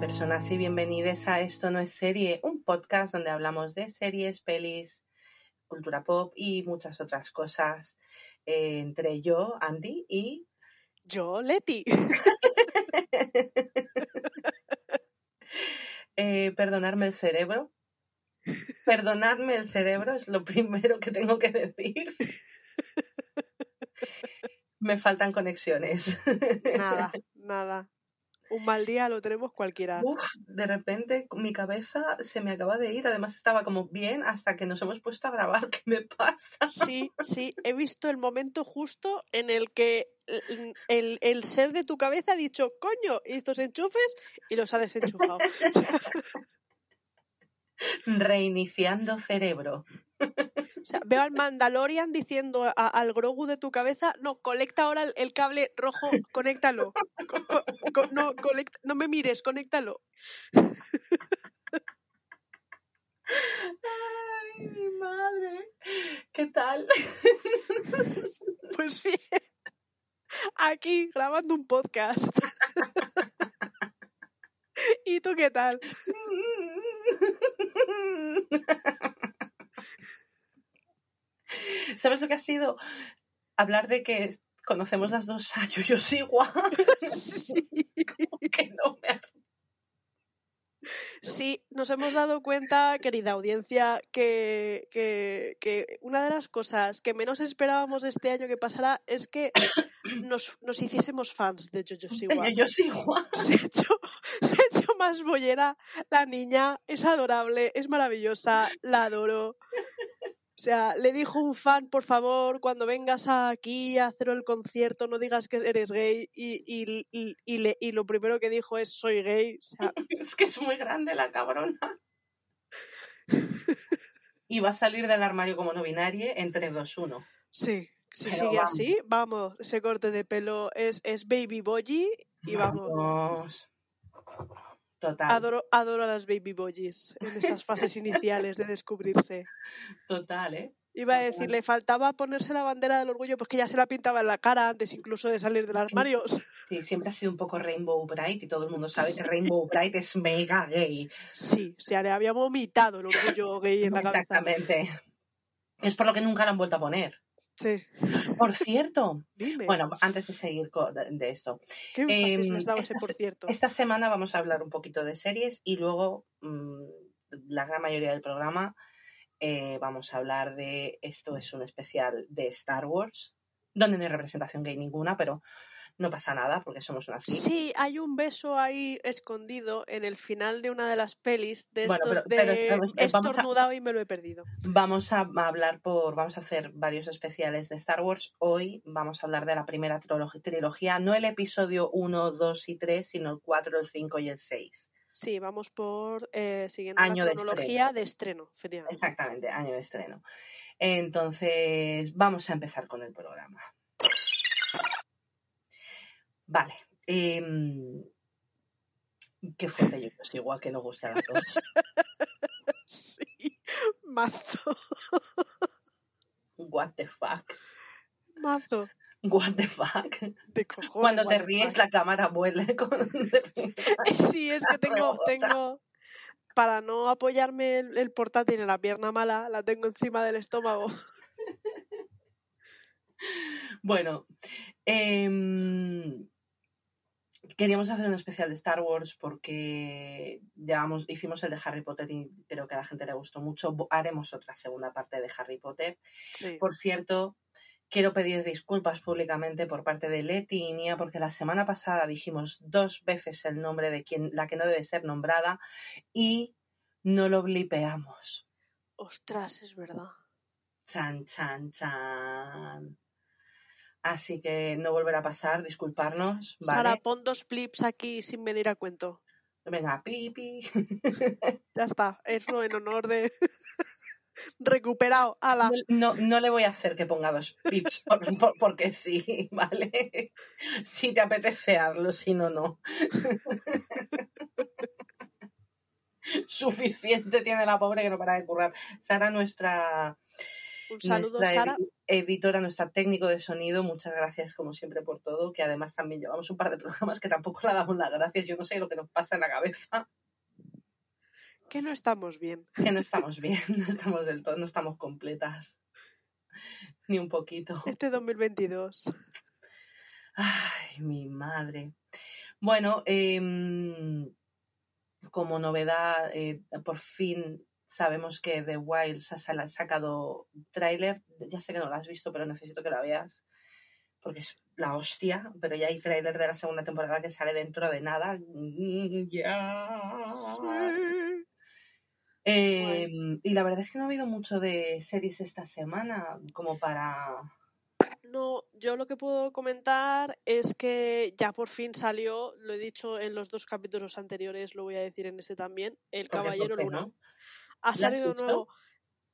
Personas y bienvenidos a Esto no es serie, un podcast donde hablamos de series, pelis, cultura pop y muchas otras cosas. eh, entre yo, Andy, y Yo, Leti. eh, perdonarme el cerebro. Perdonadme el cerebro es lo primero que tengo que decir. Me faltan conexiones. Nada, nada. Un mal día lo tenemos cualquiera. Uf, de repente mi cabeza se me acaba de ir. Además estaba como bien hasta que nos hemos puesto a grabar. ¿Qué me pasa? Sí, sí, he visto el momento justo en el que el, el- el ser de tu cabeza ha dicho, coño, y estos enchufes, y los ha desenchufado. Reiniciando cerebro. O sea, veo al Mandalorian diciendo a- al Grogu de tu cabeza, no, conecta ahora el, cable rojo, conéctalo. Co- co- co- no, conect- no me mires, conéctalo. Ay, mi madre. ¿Qué tal? Pues bien, aquí grabando un podcast. ¿Y tú qué tal? ¿Sabes lo que ha sido? Hablar de que conocemos las dos a Yoyosiwa. Sí. que no me Sí, nos hemos dado cuenta, querida audiencia, que, que, que una de las cosas que menos esperábamos este año que pasara es que nos, nos hiciésemos fans de Jojo Siwa. Yoyosiwa. Se ha, hecho, se ha hecho más bollera la niña, es adorable, es maravillosa, la adoro. O sea, le dijo un fan, por favor, cuando vengas aquí a hacer el concierto, no digas que eres gay. Y, y, y, y le- y lo primero que dijo es, soy gay. O sea, Es que es muy grande la cabrona. Y va a salir del armario como no binaria en 3, 2, 1. Sí, si Pero sigue vamos. así, vamos, ese corte de pelo es, es baby boy y vamos. Vamos. Total. Adoro, adoro a las baby boys en esas fases iniciales de descubrirse. Total, ¿eh? Iba a decir, le faltaba ponerse la bandera del orgullo, pues que ya se la pintaba en la cara antes incluso de salir del armario. Sí, siempre ha sido un poco Rainbow Bright y todo el mundo sabe que Rainbow Bright es mega gay. Sí, o sea, le había vomitado el orgullo gay en la cabeza. Exactamente. Es por lo que nunca lo han vuelto a poner. Sí, Por cierto, dime. bueno, antes de seguir de esto, ¿Qué em, les daba ese esta por cierto? esta semana vamos a hablar un poquito de series y luego mm, la gran mayoría del programa eh, vamos a hablar de esto es un especial de Star Wars, donde no hay representación gay ninguna, pero no pasa nada porque somos unas geeks. Sí, hay un beso ahí escondido en el final de una de las pelis de estos pero- pero de vamos a- estornudado y me lo he perdido. Vamos a hablar por, vamos a hacer varios especiales de Star Wars. Hoy vamos a hablar de la primera trilog- trilogía, no el episodio 1, 2 y 3, sino el 4, el 5 y el 6. Sí, vamos por eh, siguiendo Año la de cronología estreno. de estreno, efectivamente. Exactamente, año de estreno. Entonces, vamos a empezar con el programa. Vale. em, qué fuerte yo soy igual que nos gusta a las dos. Sí, mazo, What the fuck? mazo. What the fuck? De cojones. Cuando te ríes fuck. la cámara vuela. con- Sí, es que tengo, tengo, para no apoyarme el, el portátil en la pierna mala, la tengo encima del estómago. Bueno, em, queríamos hacer un especial de Star Wars porque llevamos, hicimos el de Harry Potter y creo que a la gente le gustó mucho. Haremos otra segunda parte de Harry Potter. Sí. Por cierto, quiero pedir disculpas públicamente por parte de Leti y Nia porque la semana pasada dijimos dos veces el nombre de quien, la que no debe ser nombrada y no lo blipeamos. Ostras, es verdad. Chan, chan, chan. Así que no volverá a pasar, disculparnos, ¿vale? Sara, pon dos clips aquí sin venir a cuento. Venga, pipi. Ya está, es en honor de recuperado. Ala. No, no le voy a hacer que ponga dos pips por- por- porque sí, ¿vale? Si te apetece, hazlo, si no, no. Suficiente tiene la pobre que no para de currar. Sara, nuestra Un saludo, nuestra Sara. edi- editora, nuestra técnico de sonido, muchas gracias como siempre por todo, que además también llevamos un par de programas que tampoco le damos las gracias, yo no sé lo que nos pasa en la cabeza, Que no estamos bien. que no estamos bien, no estamos del todo, no estamos completas, ni un poquito. Este 2022. Ay, mi madre. Bueno, em, como novedad, eh, por fin sabemos que The Wilds ha sacado tráiler. Ya sé que no lo has visto, pero necesito que la veas. Porque es la hostia. Pero ya hay tráiler de la segunda temporada que sale dentro de nada. Mm. Sí. Em, y la verdad es que no ha habido mucho de series esta semana como para... No, yo lo que puedo comentar es que ya por fin salió, lo he dicho en los dos capítulos anteriores, lo voy a decir en este también, El Caballero ¿por qué Luna. no? Ha salido nuevo.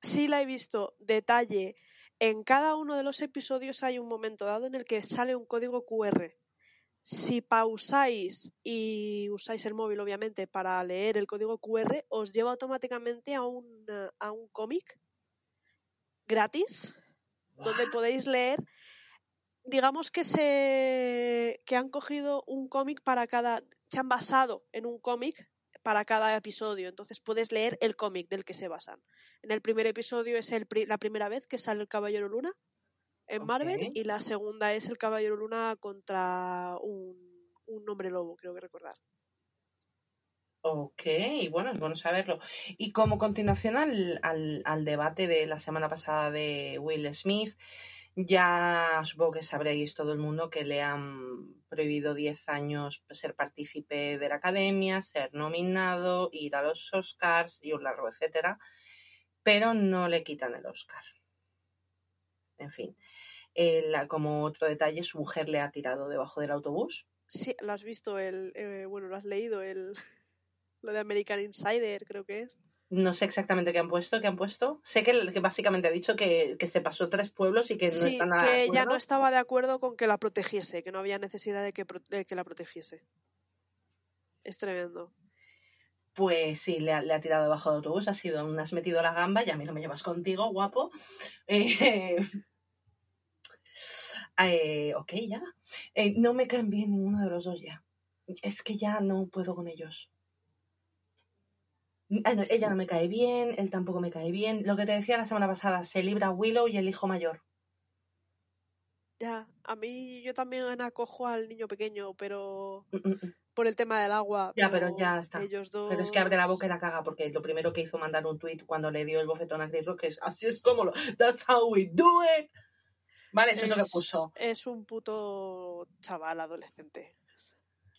Sí la he visto. Detalle. En cada uno de los episodios hay un momento dado en el que sale un código QR. Si pausáis y usáis el móvil, obviamente, para leer el código QR, os lleva automáticamente a un, eh, a un cómic gratis donde podéis leer. Digamos que se que han cogido un cómic para cada, se han basado en un cómic para cada episodio, entonces puedes leer el cómic del que se basan. En el primer episodio es el pri- la primera vez que sale el Caballero Luna en Marvel y la segunda es el Caballero Luna contra un, un hombre lobo, creo que recordar. Ok, bueno, es bueno saberlo. Y como continuación al, al, al debate de la semana pasada de Will Smith, ya supongo que sabréis todo el mundo que le han prohibido 10 años ser partícipe de la academia, ser nominado, ir a los Oscars y un largo etcétera, pero no le quitan el Oscar. En fin, Eh, como otro detalle, su mujer le ha tirado debajo del autobús. Sí, lo has visto, el, eh, bueno, lo has leído, el, lo de American Insider, creo que es. No sé exactamente qué han puesto, qué han puesto. Sé que, que básicamente ha dicho que, que se pasó tres pueblos y que no sí, está nada de que ella no estaba de acuerdo con que la protegiese, que no había necesidad de que, de que la protegiese. Es tremendo. Pues sí, le ha, le ha tirado debajo del autobús, ha sido un has metido la gamba y a mí no me llevas contigo, guapo. Eh, eh, ok, ya. Eh, no me caen bien ninguno de los dos ya. Es que ya no puedo con ellos. Ah, ella no me cae bien, él tampoco me cae bien. Lo que te decía la semana pasada, se libra Willow y el hijo mayor. Ya, a mí yo también acojo al niño pequeño, pero Mm, mm, mm. por el tema del agua. Ya, pero ya está. Ellos dos. Pero es que abre la boca y la caga, porque lo primero que hizo mandar un tweet cuando le dio el bofetón a Chris Rock es así es como lo. That's how we do it. Vale, eso es, lo que puso. Es un puto chaval adolescente.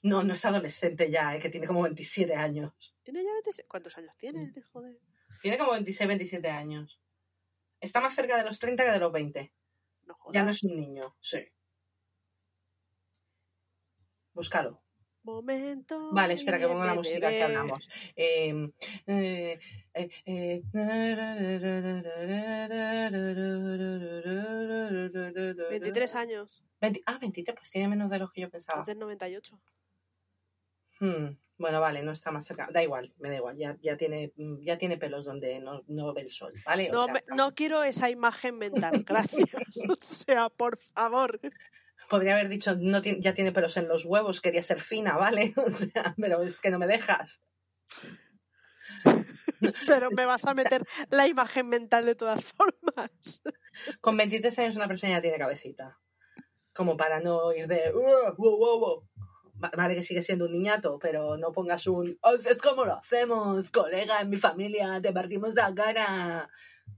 No, no es adolescente ya, eh, que tiene como 27 años. ¿Tiene ya 26? ¿Cuántos años tiene? Mm. de- Tiene como 26, 27 años. Está más cerca de los 30 que de los 20. No Ya jodas. no es un niño, sí. Búscalo. Momento. Vale, espera que ponga la música que hablamos. Eh, eh, eh, eh, 23 años. 20 ah, 23, pues tiene menos de los que yo pensaba. Del 98. Hmm, Bueno, vale, no está más cerca. Da igual, me da igual. Ya, ya, tiene, mm, ya tiene pelos donde no, no ve el sol, ¿vale? O No, sea, me- no quiero esa imagen mental, gracias. o sea, por favor. Podría haber dicho, no ya tiene pelos en los huevos, quería ser fina, ¿vale? O sea, pero es que no me dejas. Pero me vas a meter la imagen mental de todas formas. Con 23 años una persona ya tiene cabecita. Como para no ir de... "Uh, wow". Va- Vale que sigue siendo un niñato, pero no pongas un... "Oh, es como lo hacemos, colega, en mi familia, te partimos la cara.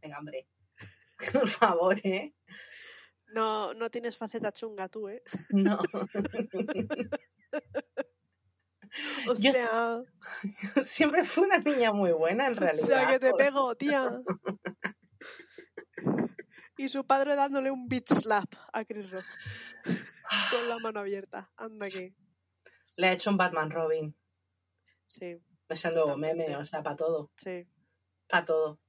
Venga, hombre. Por favor, ¿eh? No, no tienes faceta chunga tú, ¿eh? No. O Yo sea, Siempre fue una niña muy buena, en o realidad. sea que te pego, tía. Y su padre dándole un beat slap a Chris Rock con la mano abierta. Anda que. Le ha hecho un Batman Robin. Sí, Totalmente. meme, o sea, para todo. sí. Para todo.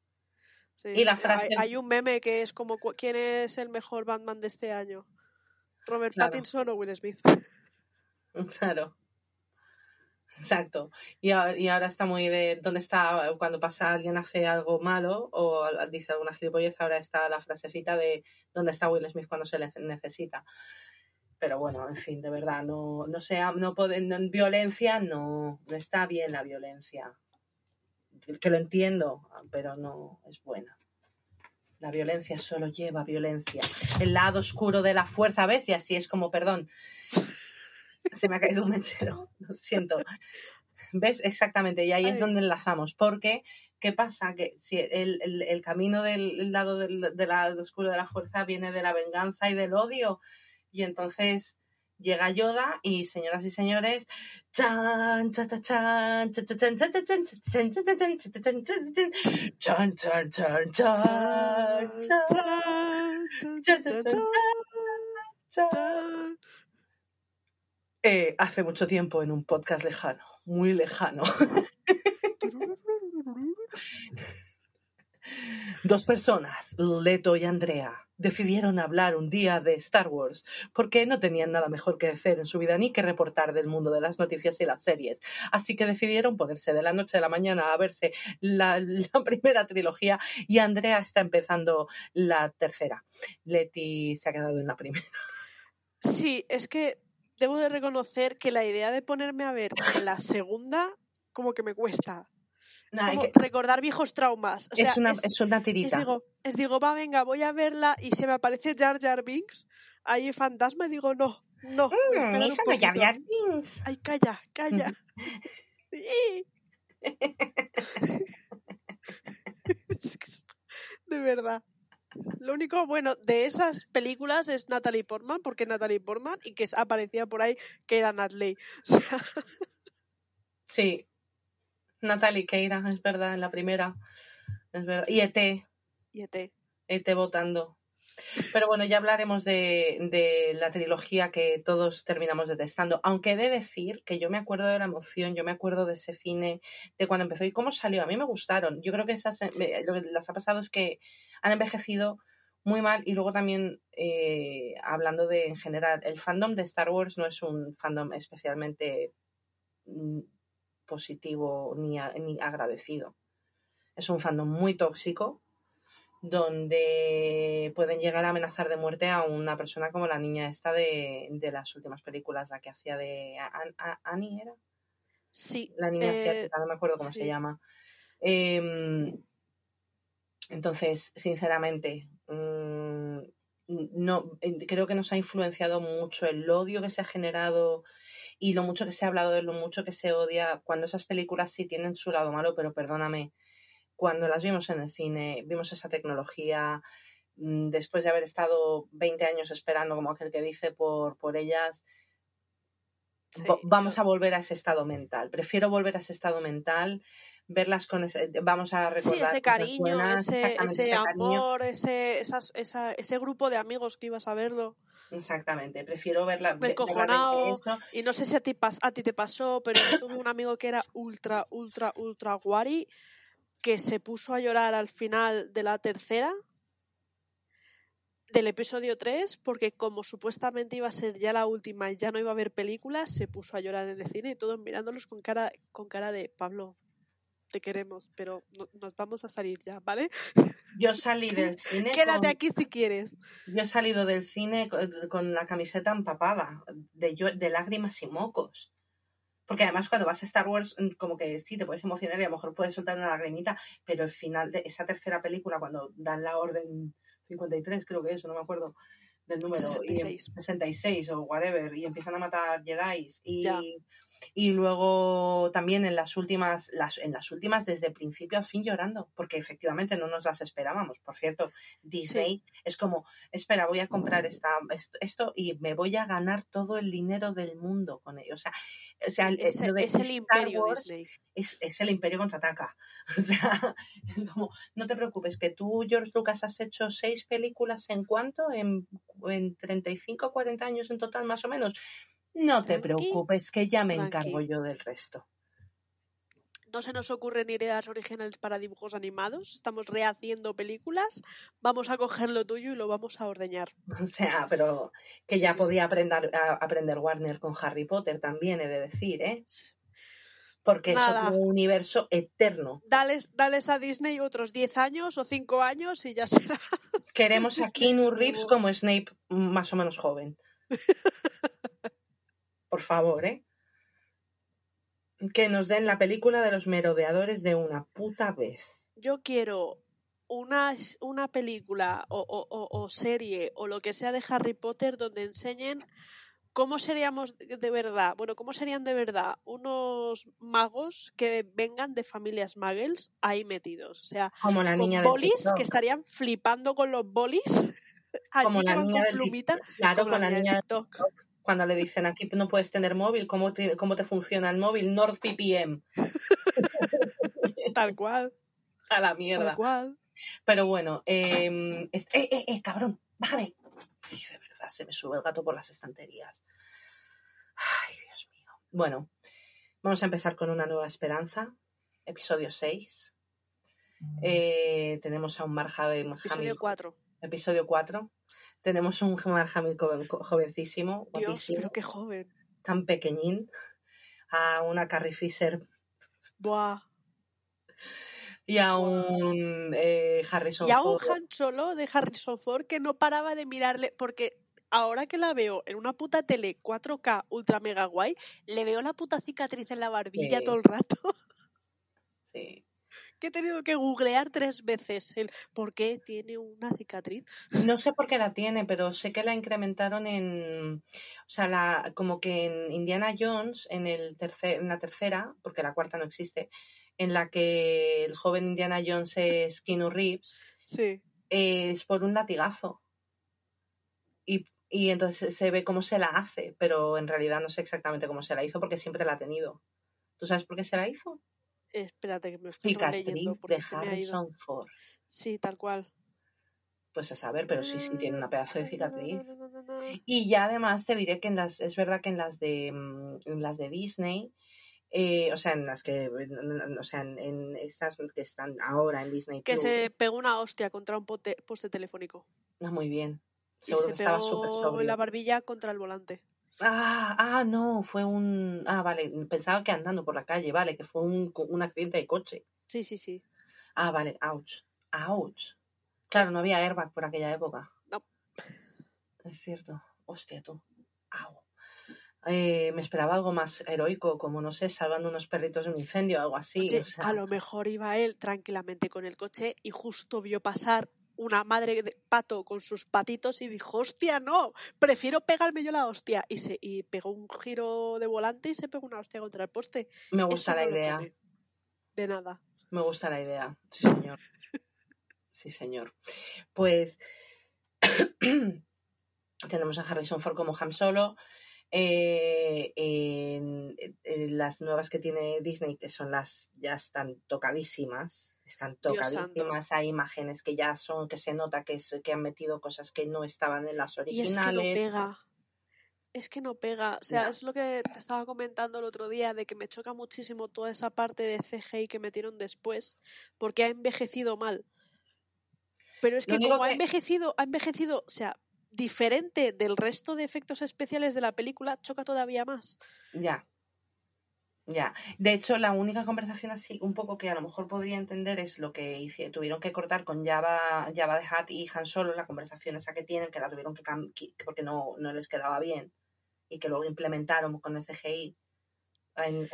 sí. Y la frase- Hay, hay un meme que es como: ¿quién es el mejor Batman de este año? ¿Robert Claro. Pattinson o Will Smith? Claro. Exacto. Y, a- y ahora está muy de dónde está cuando pasa alguien hace algo malo o dice alguna gilipollez, ahora está la frasecita de dónde está Will Smith cuando se le necesita. Pero bueno, en fin, de verdad, no, no sea, no pueden, no- violencia, no, no está bien la violencia. Que lo entiendo, pero no es buena. La violencia solo lleva violencia. El lado oscuro de la fuerza, ¿ves? Y así es como, perdón, se me ha caído un mechero, lo siento. ¿Ves? Exactamente, y ahí es donde enlazamos, porque ¿qué pasa? Que si el, el- el camino del el lado del, del lado oscuro de la fuerza viene de la venganza y del odio, y entonces llega Yoda y, señoras y señores, chan, cha, cha, chan, cha, cha, chan, cha, cha, chan, cha, chan, cha, cha, chan, cha, cha, chan, cha, cha, chan, chan, chan, chan, chan, chan, Chan, chan, chan, chan, chan, chan, chan, chan. chan. Eh, hace mucho tiempo en un podcast lejano, muy lejano. Dos personas, Leto y Andrea, decidieron hablar un día de Star Wars porque no tenían nada mejor que hacer en su vida ni que reportar del mundo de las noticias y las series. Así que decidieron ponerse de la noche a la mañana a verse la, primera trilogía y Andrea está empezando la tercera. Leti se ha quedado en la primera. Sí, es que debo de reconocer que la idea de ponerme a ver la segunda como que me cuesta. Es Nah, hay como que- recordar viejos traumas. O sea, es, una, es- es una es tirita. digo, es digo, va, venga, voy a verla y se me aparece Jar Jar Binks, ahí fantasma, y digo, no, no, Mm, eso no Jar. Jar Binks. Ay, calla, calla. De verdad. Lo único bueno de esas películas es Natalie Portman, porque Natalie Portman y que aparecía por ahí que era Natalie. O sea, Sí. Natalie Keira, es verdad, en la primera. Es verdad. Y ET, y ET. ET votando. Pero bueno, ya hablaremos de, de la trilogía que todos terminamos detestando. Aunque he de decir que yo me acuerdo de la emoción, yo me acuerdo de ese cine, de cuando empezó y cómo salió. A mí me gustaron. Yo creo que esas, me- lo que les ha pasado es que han envejecido muy mal y luego también eh, hablando de en general, el fandom de Star Wars no es un fandom especialmente mm, positivo ni, a- ni agradecido. Es un fandom muy tóxico donde pueden llegar a amenazar de muerte a una persona como la niña esta de, de las últimas películas, la que hacía de An- A- Annie, ¿era? Sí, La niña eh, asiática, no me acuerdo cómo se llama. Em, entonces, sinceramente, mm, no, eh, creo que nos ha influenciado mucho el odio que se ha generado y lo mucho que se ha hablado de lo mucho que se odia cuando esas películas sí tienen su lado malo, pero perdóname, cuando las vimos en el cine, vimos esa tecnología, mm, después de haber estado 20 años esperando, como aquel que dice, por, por ellas, sí, vamos a volver a ese estado mental. Prefiero volver a ese estado mental, verlas con ese, vamos a Sí, recordar ese cosas cariño, buenas, ese, ese ese cariño. amor, ese, esas, esa, ese grupo de amigos que ibas a verlo. Exactamente, prefiero verla, Me verla. Y no sé si a ti, pas- a ti te pasó, pero yo tuve un amigo que era ultra, ultra, ultra guari, que se puso a llorar al final de la tercera, del episodio 3, porque como supuestamente iba a ser ya la última y ya no iba a haber películas, se puso a llorar en el cine y todos mirándolos con cara, con cara de Pablo, te queremos, pero no- nos vamos a salir ya, ¿vale? Yo salí del cine Quédate con- aquí si quieres. Yo he salido del cine con, la camiseta empapada, de, llo- de lágrimas y mocos. Porque además cuando vas a Star Wars, mm, como que sí, te puedes emocionar y a lo mejor puedes soltar una lagrimita, pero el final de esa tercera película, cuando dan la orden 53, creo que eso, no me acuerdo del número, y em- 66. 66 o whatever, y empiezan a matar Jedi. Y, Ya. Y luego también en las últimas, las, en las últimas desde principio a fin llorando, porque efectivamente no nos las esperábamos. Por cierto, Disney es como, espera, voy a comprar esta, est- esto y me voy a ganar todo el dinero del mundo con ello. O sea, o sea, es, lo de es el Star imperio Wars Disney. es, es el imperio contraataca. O sea, es como, no te preocupes, que tú, George Lucas, has hecho seis películas en cuánto, en, en 35 o 40 años en total, más o menos. No te Tranqui, preocupes, que ya me tranqui. encargo yo del resto. No se nos ocurren ideas originales para dibujos animados. Estamos rehaciendo películas. Vamos a coger lo tuyo y lo vamos a ordeñar. O sea, pero que Sí, ya sí, sí. podía aprender, a- aprender Warner con Harry Potter también, he de decir, ¿eh? porque Nada. es otro universo eterno. Dales, dales a Disney otros 10 años o 5 años y ya será. Queremos a Keanu. Reeves como Snape más o menos joven. Por favor, ¿eh? Que nos den la película de los merodeadores de una puta vez. Yo quiero una, una película o, o- o- serie o lo que sea de Harry Potter donde enseñen cómo seríamos de verdad, bueno, cómo serían de verdad unos magos que vengan de familias muggles ahí metidos. O sea, Como la con niña del bolis que estarían flipando con los bolis. Allí Como la niña con del plumita. Claro, con la del niña del TikTok. TikTok. Cuando le dicen aquí no puedes tener móvil, ¿cómo te, cómo te funciona el móvil? NordVPN. Tal cual, A la tal mierda. cual. Pero bueno, eh, es- eh, eh, eh, cabrón, bájale. Ay, de verdad, se me sube el gato por las estanterías. Ay, Dios mío. Bueno, vamos a empezar con una nueva esperanza. Episodio 6. Eh, tenemos a un Mark Hamill. Episodio 4. Episodio 4. Tenemos un Mark Hamill joven- jovencísimo, Dios, guapísimo, pero qué joven. tan pequeñín. A una Carrie Fisher Buah. y a un eh, Harrison Y a un Ford. Han Solo de Harrison Ford que no paraba de mirarle, porque ahora que la veo en una puta tele 4K ultra mega guay, le veo la puta cicatriz en la barbilla Sí. todo el rato. Sí. Que he tenido que googlear tres veces el por qué tiene una cicatriz. No sé por qué la tiene, pero sé que la incrementaron en, o sea, la, como que en Indiana Jones, en el tercer, en la tercera, porque la cuarta no existe, en la que el joven Indiana Jones es Keanu Reeves, Sí. es por un latigazo. Y, y entonces se ve cómo se la hace, pero en realidad no sé exactamente cómo se la hizo porque siempre la ha tenido. ¿Tú sabes por qué se la hizo? Espérate que me estoy Cicatriz leyendo de porque se me ha ido. Ford. Sí, tal cual. Pues a saber, pero sí, sí tiene una pedazo de cicatriz. Y ya además te diré que en las, es verdad que en las de, mm, en las de Disney, eh, o sea, en las que, o sea, en, en estas que están ahora en Disney Que Plus, se pegó una hostia contra un pote- poste telefónico. ah, muy bien. Y Seguro se que estaba súper pegó la barbilla contra el volante. Ah, ah, no, fue un, ah, vale, pensaba que andando por la calle, vale, que fue un, un accidente de coche. Sí, sí, sí. Ah, vale, ouch, ouch. Claro, no había airbag por aquella época. No. Es cierto. Hostia, tú. Au. Eh, me esperaba algo más heroico, como no sé, salvando unos perritos de un incendio o algo así. Oye, o sea, a lo mejor iba él tranquilamente con el coche y justo vio pasar una madre de pato con sus patitos y dijo, hostia, no, prefiero pegarme yo la hostia. Y se y pegó un giro de volante y se pegó una hostia contra el poste. me Eso gusta la no idea. De nada. Me gusta la idea. Sí, señor. Sí, señor. Pues tenemos a Harrison Ford como Ham Solo. Eh, en, en las nuevas que tiene Disney, que son las, ya están tocadísimas. Están tocadísimas. Hay imágenes que ya son, que se nota que, es- que han metido cosas que no estaban en las Y es que no originales. pega. Es que no pega. O sea, es lo que te estaba comentando el otro día, de que me choca muchísimo toda esa parte de CGI que metieron después, porque ha envejecido mal. Pero es que como ha envejecido, ha envejecido, o sea, diferente del resto de efectos especiales de la película, choca todavía más. Ya. Ya. De hecho, la única conversación así, un poco que a lo mejor podría entender es lo que hice, tuvieron que cortar con Java, Java de Hat y Han Solo, la conversación esa que tienen, que la tuvieron que cambiar porque no, no les quedaba bien y que luego implementaron con el CGI. En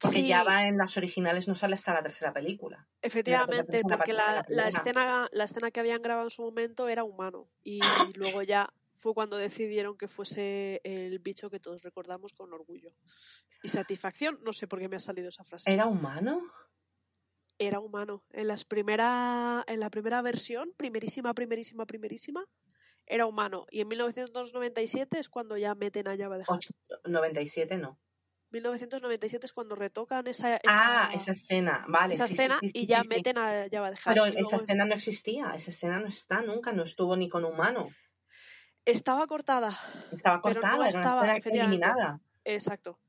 cua- porque Sí, Java en las originales no sale hasta la tercera película. efectivamente, la porque la escena, la escena que habían grabado en su momento era humano. Y luego ya fue cuando decidieron que fuese el bicho que todos recordamos con orgullo. Y satisfacción, no sé por qué me ha salido esa frase. ¿Era humano? Era humano. En, las primera, en la primera versión, primerísima, primerísima, primerísima, era humano. Y en 1997 es cuando ya meten a Java de Hutt. Och- 97 no. 1997 es cuando retocan esa, esa, Ah, esa escena, vale. esa sí, escena sí, sí, y ya meten a Java de. Pero esa luego escena no existía, esa escena no está nunca, no estuvo ni con humano. Estaba cortada. Estaba Pero no cortada, era una estaba, escena efectivamente. eliminada. Exacto.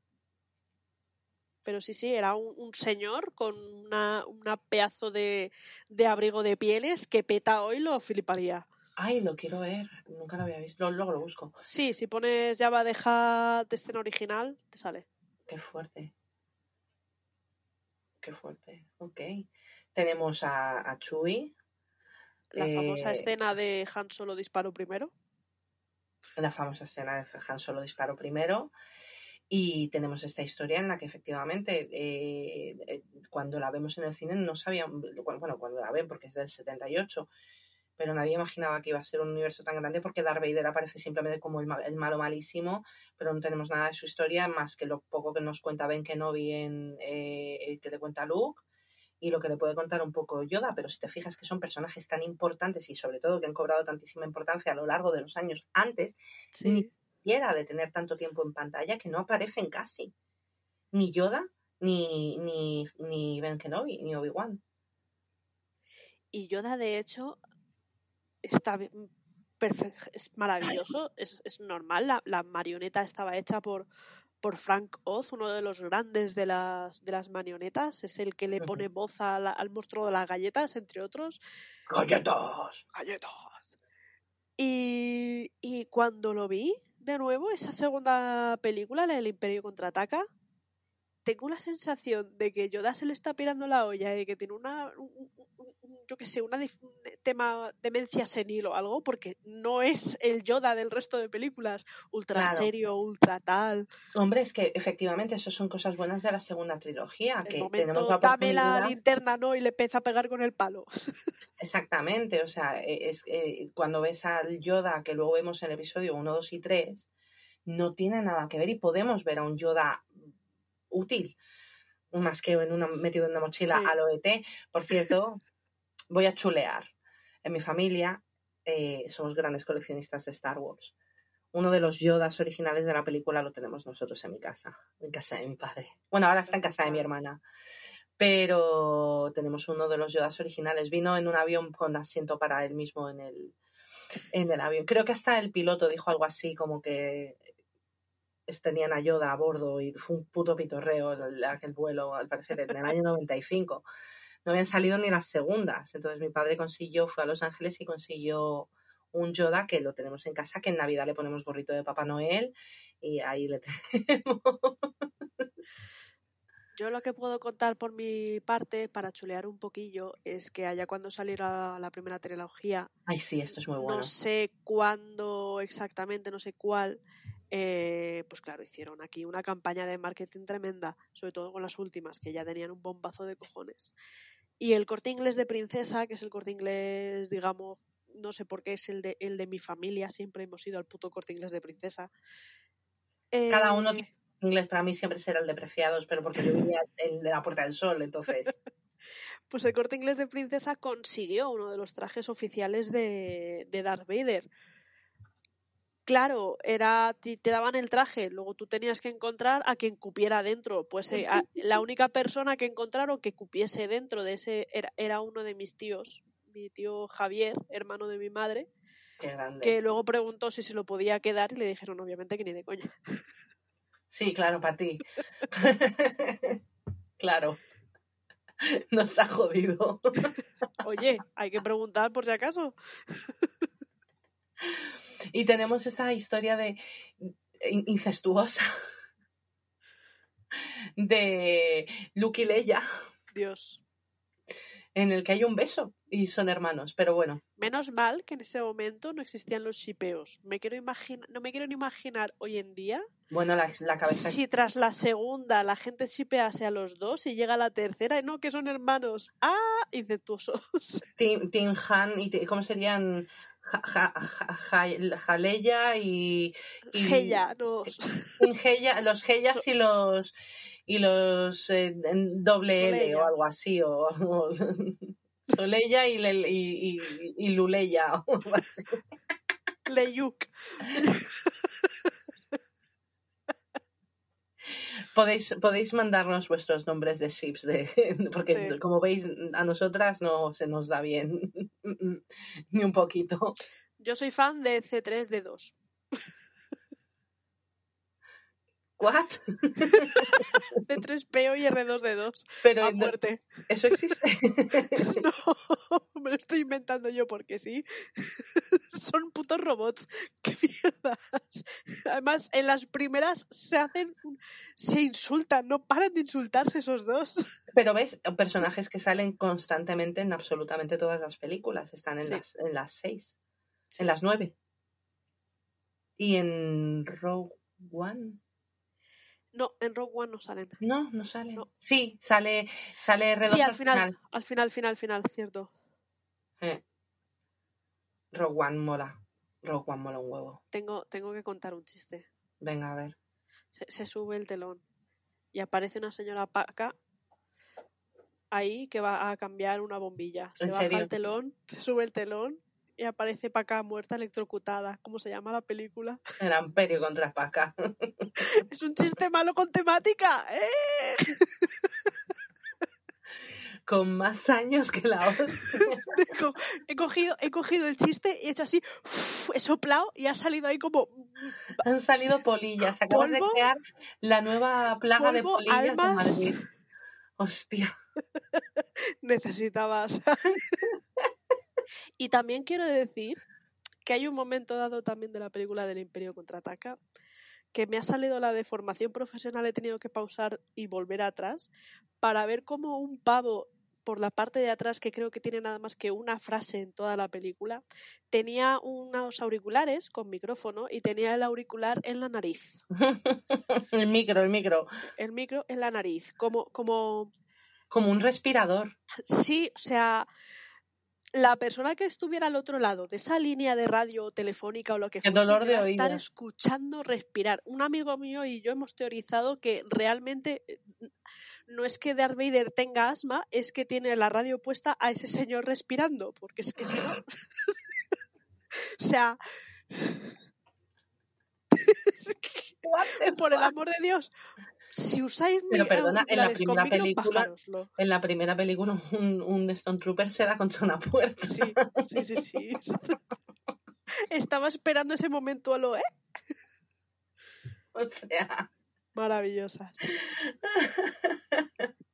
Pero sí, sí, era un, un señor con una, una pedazo de, de abrigo de pieles que peta hoy lo fliparía. Ay, lo quiero ver, nunca lo había visto, luego lo busco. Sí, si pones Java de de escena original, te sale. Qué fuerte. Qué fuerte. Ok. Tenemos a, a Chewie. La famosa eh, escena de Han Solo disparo primero. la famosa escena de Han Solo disparo primero. Y tenemos esta historia en la que efectivamente eh, eh, cuando la vemos en el cine no sabíamos, bueno, cuando la ven porque es del 78, pero nadie imaginaba que iba a ser un universo tan grande porque Darth Vader aparece simplemente como el, el malo malísimo, pero no tenemos nada de su historia más que lo poco que nos cuenta Ben Kenobi en eh, el que te cuenta Luke y lo que le puede contar un poco Yoda, pero si te fijas que son personajes tan importantes y sobre todo que han cobrado tantísima importancia a lo largo de los años antes, Ni- siquiera de tener tanto tiempo en pantalla que no aparecen casi. Ni Yoda, ni, ni, ni Ben Kenobi, ni Obi-Wan. Y Yoda, de hecho, está perfe- es maravilloso, es, es normal. La, la marioneta estaba hecha por, por Frank Oz, uno de los grandes de las, de las marionetas. Es el que le pone voz a la- al monstruo de las galletas, entre otros. ¡Galletas! ¡Galletas! Y, y cuando lo vi de nuevo, esa segunda película, la del Imperio contraataca, tengo la sensación de que Yoda se le está pirando la olla y que tiene una, un- un- un- un- yo que sé, una un tema demencia senil o algo, porque no es el Yoda del resto de películas, ultra Claro. serio, ultra tal. Hombre, es que efectivamente eso son cosas buenas de la segunda trilogía, El que momento, tenemos la dame la linterna, ¿no? Y le empieza a pegar con el palo. Exactamente, o sea, e- es eh, cuando ves al Yoda que luego vemos en el episodio 1, 2 y 3, no tiene nada que ver y podemos ver a un Yoda útil, más que en una, metido en una mochila Sí. a lo ET. Por cierto, voy a chulear. En mi familia eh, somos grandes coleccionistas de Star Wars. Uno de los Yodas originales de la película lo tenemos nosotros en mi casa, en casa de mi padre. Bueno, ahora está en casa de mi hermana. Pero tenemos uno de los Yodas originales. Vino en un avión con asiento para él mismo en el, en el avión. Creo que hasta el piloto dijo algo así como que tenían a Yoda a bordo y fue un puto pitorreo el- aquel vuelo, al parecer, en el año 95. No habían salido ni las segundas. Entonces mi padre consiguió, fue a Los Ángeles y consiguió un Yoda que lo tenemos en casa, que en Navidad le ponemos gorrito de Papá Noel y ahí le tenemos. Yo lo que puedo contar por mi parte, para chulear un poquillo, es que allá cuando saliera la primera trilogía, Ay, sí, esto es muy bueno. no sé cuándo exactamente, no sé cuál, eh, pues claro, hicieron aquí una campaña de marketing tremenda, sobre todo con las últimas, que ya tenían un bombazo de cojones. Y el corte inglés de Princesa, que es el corte inglés, digamos, no sé por qué es el de, el de mi familia, siempre hemos ido al puto corte inglés de Princesa. Cada uno Eh, tiene inglés para mí siempre será el de Preciados, pero porque yo vivía en la Puerta del Sol, entonces. Pues el corte inglés de Princesa consiguió uno de los trajes oficiales de, de Darth Vader. Claro, era, ti- te daban el traje, luego tú tenías que encontrar a quien cupiera dentro. Pues eh, a- la única persona que encontraron que cupiese dentro de ese era, era uno de mis tíos, mi tío Javier, hermano de mi madre, Qué grande. que luego preguntó si se lo podía quedar y le dijeron obviamente que ni de coña. Sí, claro, para ti. claro. Nos ha jodido. Oye, hay que preguntar por si acaso. Y tenemos esa historia de in- incestuosa de Luke y Leia, Dios. En el que hay un beso y son hermanos. Pero bueno, Menos mal que en ese momento no existían los shipeos. Me quiero imaginar, no me quiero ni imaginar hoy en día bueno, la, la cabeza si tras la segunda la gente shipease a los dos y llega la tercera y no que son hermanos. ¡Ah! Incestuosos. Tim, Tim Han y ¿cómo serían? Ja, ja, ja- ja- Jaleya y, y Heya, no. Heya- los Heyas y los y los eh, en doble L o algo así o, o Soleya y, Le- y, y, y Luleya o algo así. Leyuk. Podéis, podéis mandarnos vuestros nombres de ships de, porque Sí. como veis a nosotras no se nos da bien ni un poquito. Yo soy fan de C3D2. ¿What? C3PO y R2D2 Pero a no- muerte. eso existe. No, me lo estoy inventando yo porque sí. Son putos robots. ¡Qué mierdas! Además, en las primeras se hacen. se insultan, no paran de insultarse esos dos. Pero ves, personajes que salen constantemente en absolutamente todas las películas. Están en, Sí. las, en las seis, Sí. en las nueve. Y en Rogue One. No, en Rogue One no salen. No, no sale. No. Sí, sale, sale R2 Sí, al final, al final, final, final, cierto. Eh. Rogue One mola. Rogue One mola un huevo. Tengo, tengo que contar un chiste. Venga, a ver. Se, se sube el telón y aparece una señora paca ahí que va a cambiar una bombilla. Se ¿En baja serio? el telón, se sube el telón y aparece paca muerta electrocutada. ¿Cómo se llama la película? Era Imperio contra Paca. Es un chiste malo con temática. ¡eh! Con más años que la otra. He co- He cogido, he cogido el chiste y he hecho así, he soplado y ha salido ahí como Han salido polillas. Acabas de Polvo, crear la nueva plaga de polillas de almas. Madrid. Hostia. necesitabas. Y también quiero decir que hay un momento dado también de la película del Imperio contraataca que me ha salido la deformación profesional, he tenido que pausar y volver atrás para ver cómo un pavo por la parte de atrás, que creo que tiene nada más que una frase en toda la película, tenía unos auriculares con micrófono y tenía el auricular en la nariz, el micro, el micro. el micro en la nariz, como, como Como un respirador. Sí, o sea, la persona que estuviera al otro lado de esa línea de radio telefónica o lo que fuese, dolor de estar oído. escuchando respirar. Un amigo mío y yo hemos teorizado que realmente eh, no es que Darth Vader tenga asma, es que tiene la radio puesta a ese señor respirando, porque es que si no... o sea... por el amor de Dios, si usáis Pero perdona, en la primera película-. En la primera película un, un Stone Trooper se da contra una puerta. Sí, sí, sí, sí. Estaba esperando ese momento a lo, ¿eh? O sea. Maravillosas.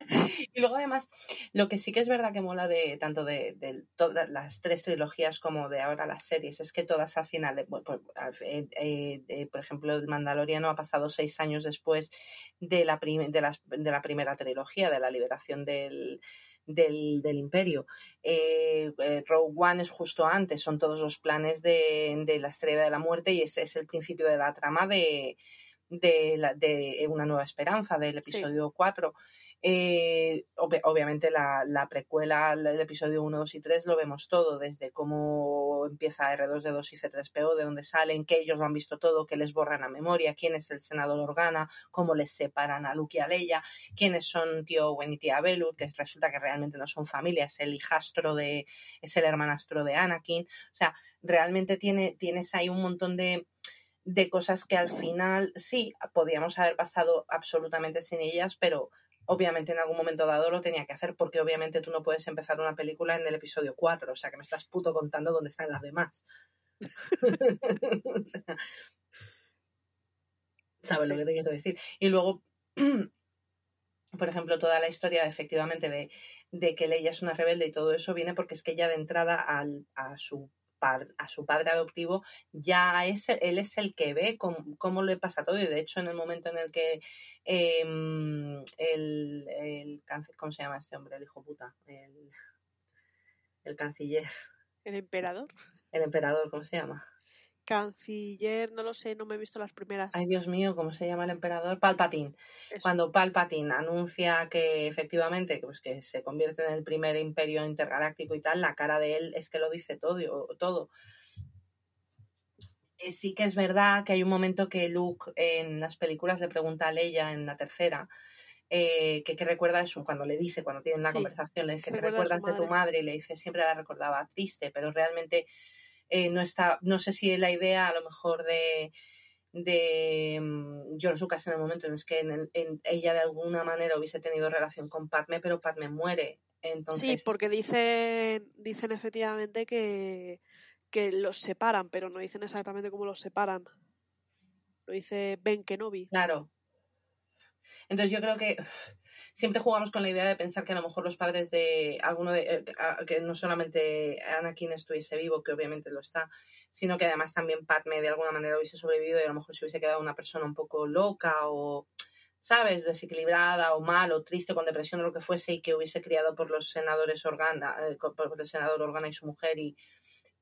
Y luego además, lo que sí que es verdad que mola de tanto de, de todas las tres trilogías como de ahora las series, es que todas al final, eh, bueno, pues, eh, eh, eh, por ejemplo, el Mandaloriano ha pasado seis años después de la, de las- de la primera trilogía, de la liberación del, del, del imperio. Eh, eh, Rogue One es justo antes, son todos los planes de, de la estrella de la muerte y ese es el principio de la trama de, de, la- de Una Nueva Esperanza, del Sí. episodio 4. Eh, obvi- obviamente la, la precuela, el el episodio 1, 2 y 3 lo vemos todo, desde cómo empieza R2D2 y C3PO, de dónde salen, que ellos lo han visto todo, que les borran a memoria, quién es el senador Organa, cómo les separan a Luke y a Leia, quiénes son tío Owen y tía Belu, que resulta que realmente no son familia, es el hijastro de, es el hermanastro de Anakin. O sea, realmente tiene, tienes ahí un montón de, de cosas que al final sí, podíamos haber pasado absolutamente sin ellas, pero obviamente en algún momento dado lo tenía que hacer, porque obviamente tú no puedes empezar una película en el episodio 4, o sea que me estás puto contando dónde están las demás. O sea, ¿Sabes lo que te quiero decir? Y luego, por ejemplo, toda la historia efectivamente de, de que Leia es una rebelde y todo eso viene porque es que ella de entrada al, a su a su padre adoptivo ya es el- él es el que ve cómo, cómo le pasa todo y de hecho en el momento en el que em, el, el ¿cómo se llama este hombre? el hijo puta el, el canciller El emperador. el emperador ¿cómo se llama? Canciller, no lo sé, no me he visto las primeras. ay Dios mío ¿cómo se llama el emperador? Palpatine Eso. cuando Palpatine anuncia que efectivamente pues que se convierte en el primer imperio intergaláctico y tal, la cara de él es que lo dice todo. todo. Eh, Sí que es verdad que hay un momento que Luke en las películas le pregunta a Leia en la tercera eh, que qué recuerda eso cuando le dice, cuando tienen la Sí, conversación, le dice ¿qué que recuerdas de tu madre y le dice siempre la recordaba triste, pero realmente eh, no está, no sé si es la idea a lo mejor de de mm, George Lucas en el momento en el que en el- en ella de alguna manera hubiese tenido relación con Padme, pero Padme muere. Entonces, Sí, porque dicen, dicen efectivamente que, que los separan, pero no dicen exactamente cómo los separan. Lo dice Ben Kenobi. claro, Entonces yo creo que siempre jugamos con la idea de pensar que a lo mejor los padres de alguno de eh, que no solamente Anakin estuviese vivo, que obviamente lo está, sino que además también Padme de alguna manera hubiese sobrevivido y a lo mejor se hubiese quedado una persona un poco loca o ¿sabes? desequilibrada o mal o triste con depresión o lo que fuese y que hubiese criado por los senadores Organa, eh, por el senador Organa y su mujer y,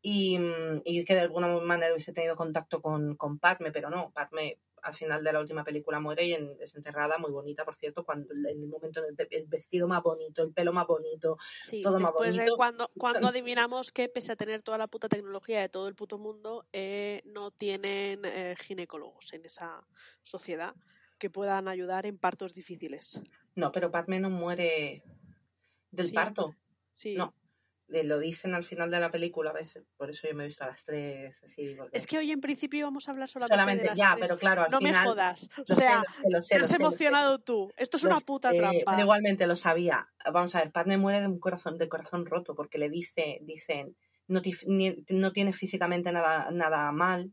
y, mm, y, que de alguna manera hubiese tenido contacto con, con Padme, pero no, Padme al final de la última película muere y en, es enterrada, muy bonita, por cierto, cuando en el momento en el, el vestido más bonito, el pelo más bonito, sí, todo más bonito. De cuando, cuando adivinamos que pese a tener toda la puta tecnología de todo el puto mundo, eh, no tienen eh, ginecólogos en esa sociedad que puedan ayudar en partos difíciles. No, pero Padme no muere del Sí, parto. Sí. No. Lo dicen al final de la película, ¿ves? Por eso yo me he visto a las tres, así. Es que hoy en principio íbamos a hablar solamente, Solamente, de las ya, tres. pero claro, al No final. me jodas. O sea, lo sé, lo sé, te has sé, lo sé. emocionado tú. Esto es una puta trampa. Pero igualmente lo sabía. Vamos a ver, Padme muere de un corazón, de corazón roto, porque le dice, dicen, no, ni- no tiene físicamente nada, nada mal,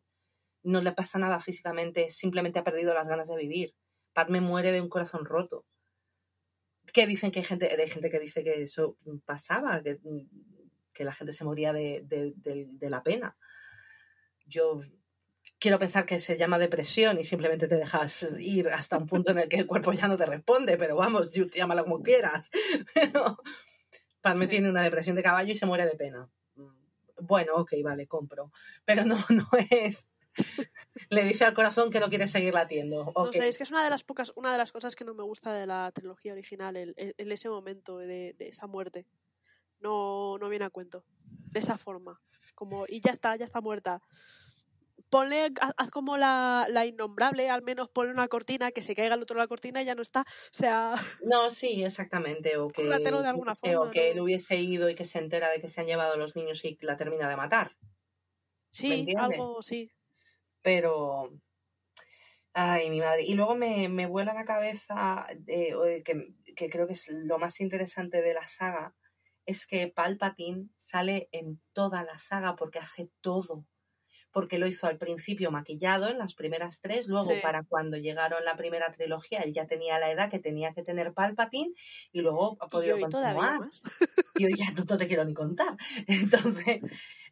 no le pasa nada físicamente, simplemente ha perdido las ganas de vivir. Padme muere de un corazón roto. Que dicen que hay gente, hay gente que dice que eso pasaba, que, que la gente se moría de, de- de- de la pena. Yo quiero pensar que se llama depresión y simplemente te dejas ir hasta un punto en el que el cuerpo ya no te responde, pero vamos, you- llámalo como quieras. Pero Padme Sí. tiene una depresión de caballo y se muere de pena. Bueno, ok, vale, compro. Pero no, no es. Le dice al corazón que no quiere seguir latiendo. No sé, es que es una de las pocas, una de las cosas que no me gusta de la trilogía original, el, ese momento de, de esa muerte. No, no viene a cuento. De esa forma. Como, y ya está, ya está muerta. Ponle, haz, haz como la, la innombrable, al menos ponle una cortina, que se caiga al otro de la cortina y ya no está. O sea, No, sí, exactamente. O que, de alguna sé, o forma, que ¿no? él hubiese ido y que se entera de que se han llevado los niños y la termina de matar. sí, algo, sí. Pero ay mi madre y luego me, me vuela la cabeza eh, eh, que, que creo que es lo más interesante de la saga es que Palpatine sale en toda la saga porque hace todo porque lo hizo al principio maquillado en las primeras tres, luego Sí. para cuando llegaron la primera trilogía él ya tenía la edad que tenía que tener Palpatine y luego ha Y podido hoy continuar más. y hoy ya no te quiero ni contar. Entonces,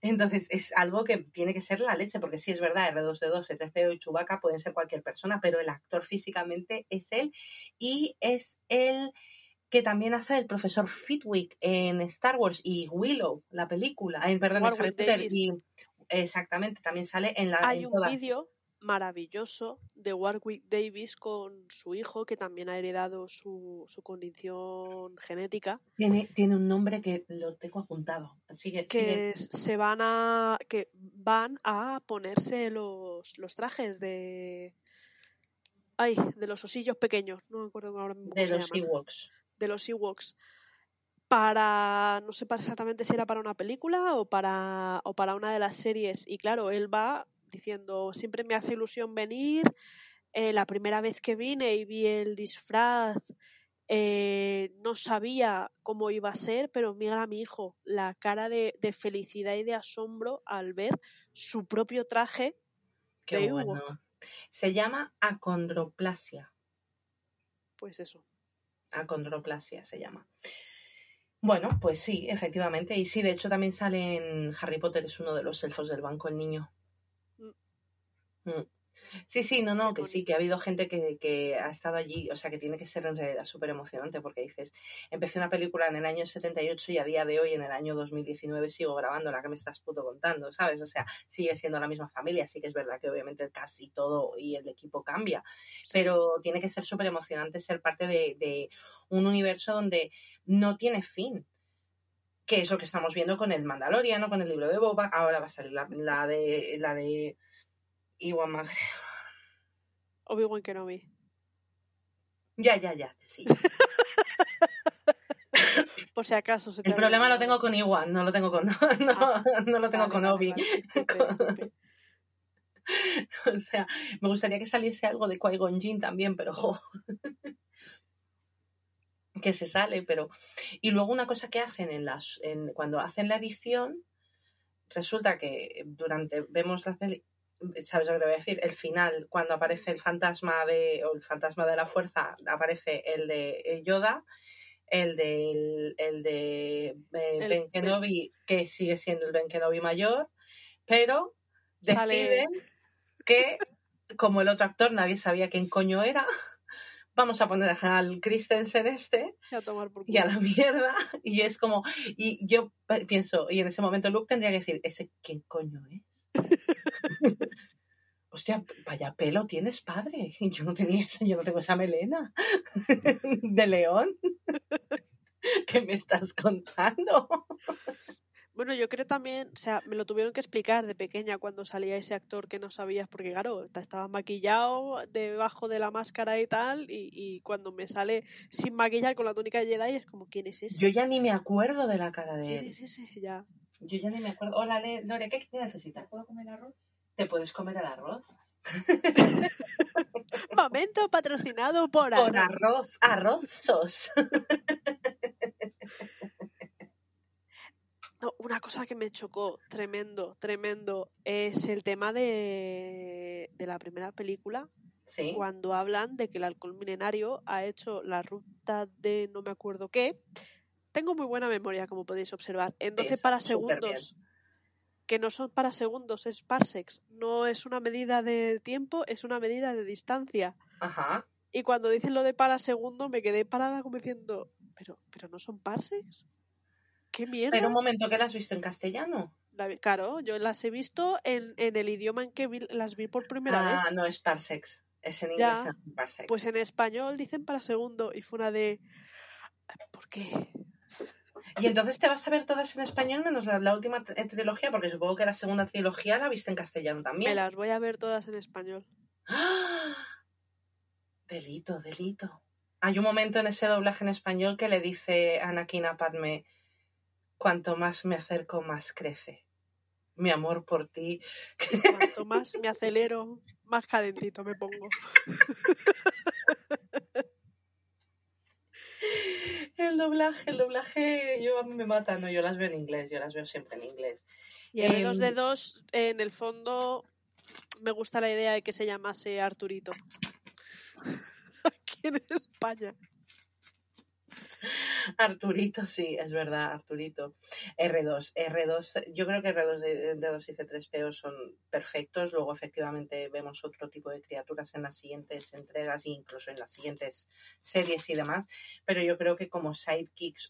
entonces es algo que tiene que ser la leche, porque sí es verdad, R2D2, C3PO y Chewbacca pueden ser cualquier persona, pero el actor físicamente es él y es él que también hace el profesor Fitwick en Star Wars y Willow, la película, en, perdón, en Harry Potter y exactamente, también sale en la Hay en un vídeo maravilloso de Warwick Davis con su hijo, que también ha heredado su, su condición genética, Tiene, tiene un nombre que lo tengo apuntado. Sigue, sigue. que se van a que van a ponerse los, los trajes de ay, de los osillos pequeños, no me acuerdo ahora mismo de los Ewoks. de los Ewoks para no sé para exactamente si era para una película o para o para una de las series y claro, él va diciendo, siempre me hace ilusión venir, eh, la primera vez que vine y vi el disfraz eh, no sabía cómo iba a ser, pero mira a mi hijo, la cara de, de felicidad y de asombro al ver su propio traje Qué de bueno. Se llama acondroplasia. Pues eso. Acondroplasia se llama. Bueno, pues sí, efectivamente. Y sí, de hecho también sale en Harry Potter, es uno de los elfos del banco, el niño. Mm. Sí, sí, no, no, que sí, que ha habido gente que, que ha estado allí, o sea, que tiene que ser en realidad súper emocionante porque dices, empecé una película en el año 78 y a día de hoy, en el año 2019, sigo grabando la que me estás puto contando, ¿sabes? O sea, sigue siendo la misma familia, sí que es verdad que obviamente y todo y el equipo cambia, Sí. pero tiene que ser súper emocionante ser parte de, de un universo donde no tiene fin. Que es lo que estamos viendo con el Mandaloriano, con el libro de Boba. Ahora va a salir la, la de la de Iwan McGregor. Obi-Wan Kenobi. Ya, ya, ya, sí. Por si acaso se te El problema lo tengo con Iwan, no lo tengo con no, no, Ah, no lo tengo Vale, con Obi. vale, disculpe, disculpe. O sea, me gustaría que saliese algo de Qui-Gon también, pero jo. que se sale, pero y luego una cosa que hacen en las en, cuando hacen la edición resulta que durante vemos la peli ¿sabes lo que te voy a decir? El final, cuando aparece el fantasma de, o el fantasma de la fuerza, aparece el de Yoda, el de, el de eh, Ben Kenobi, que sigue siendo el Ben Kenobi mayor, pero deciden que, como el otro actor nadie sabía quién coño era, vamos a poner al Christensen este y a, la mierda. Y es como, y yo pienso, y en ese momento Luke tendría que decir, ¿ese quién coño es? Hostia, vaya pelo tienes, padre. Yo no tenía esa, yo no tengo esa melena de león. ¿Qué me estás contando? Bueno, yo creo también, o sea, me lo tuvieron que explicar de pequeña cuando salía ese actor que no sabías, porque claro, estaba maquillado debajo de la máscara y tal, y, cuando me sale sin maquillar con la túnica de Jedi es como, ¿quién es ese? Yo ya ni me acuerdo de la cara de él. ¿Quién es ese? Ya. Yo ya ni me acuerdo. Hola, Lore, ¿qué necesitas? ¿Puedo comer arroz? ¿Te puedes comer el arroz? Momento patrocinado por, por arroz. Arrozos. No, una cosa que me chocó tremendo, tremendo, es el tema de, de la primera película. ¿Sí? Cuando hablan de que el alcohol milenario ha hecho la ruta de no me acuerdo qué. Tengo muy buena memoria, como podéis observar. En 12 para segundos. Que no son para segundos, es parsecs. No es una medida de tiempo, es una medida de distancia. Ajá. Y cuando dicen lo de para segundo, me quedé parada como diciendo, pero, pero no son parsecs. ¿Qué mierda? Pero un momento, ¿que las has visto en castellano? claro, yo las he visto en, en, el idioma en que las vi por primera vez. Ah, no es parsecs, es en inglés parsecs. Pues en español dicen para segundo y fue una de... ¿Por qué? Y entonces te vas a ver todas en español menos la, última trilogía, porque supongo que la segunda trilogía la viste en castellano también. Me las voy a ver todas en español. ¡Ah! Delito, delito. Hay un momento en ese doblaje en español que le dice Anakin a Padme, cuanto más me acerco, más crece. Mi amor por ti. Cuanto más me acelero, más calentito me pongo. El doblaje, el doblaje, yo a mí me mata, no, yo las veo en inglés, yo las veo siempre en inglés. Y en los dedos, en el fondo, me gusta la idea de que se llamase Arturito. Aquí en España. Arturito, sí, es verdad, Arturito. R2, R2, yo creo que R2 de, 2 y C3PO son perfectos. Luego, efectivamente, vemos otro tipo de criaturas en las siguientes entregas, incluso en las siguientes series y demás. Pero yo creo que como sidekicks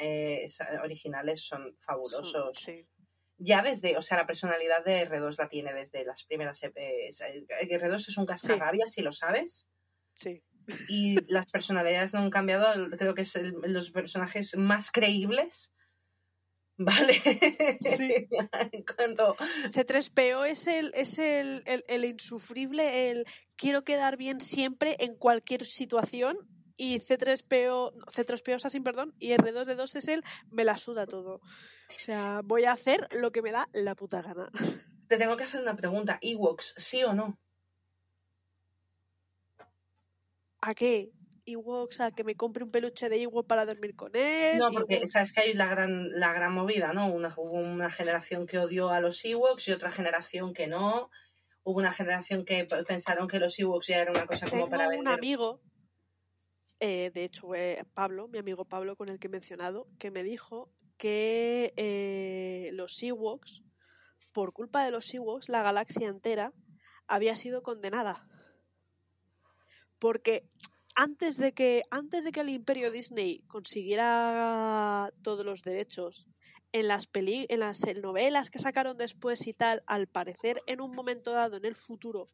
eh, originales son fabulosos. ya desde, o sea, la personalidad de R2 la tiene desde las primeras. Eh, R2 es un cascarrabias, si lo sabes. Sí y las personalidades no han cambiado. Creo que es los personajes más creíbles. Vale. Sí. C3PO es el, es el, el, insufrible, el quiero quedar bien siempre en cualquier situación. Y C3PO, C3PO sin perdón, y R2D2 es el me la suda todo. O sea, voy a hacer lo que me da la puta gana. Te tengo que hacer una pregunta. ¿Ewoks, sí o no? ¿A qué? Ewoks, a que me compre un peluche de Ewok para dormir con él. No, porque sabes que hay la gran, la gran movida, ¿no? Una, hubo una generación que odió a los Ewoks y otra generación que no. Hubo una generación que pensaron que los Ewoks ya era una cosa como para vender. un amigo, eh, de hecho, eh, Pablo, mi amigo Pablo, con el que he mencionado, que me dijo que eh, los Ewoks, por culpa de los Ewoks, la galaxia entera había sido condenada porque antes de que antes de que el Imperio Disney consiguiera todos los derechos en las peli en las novelas que sacaron después y tal, al parecer en un momento dado en el futuro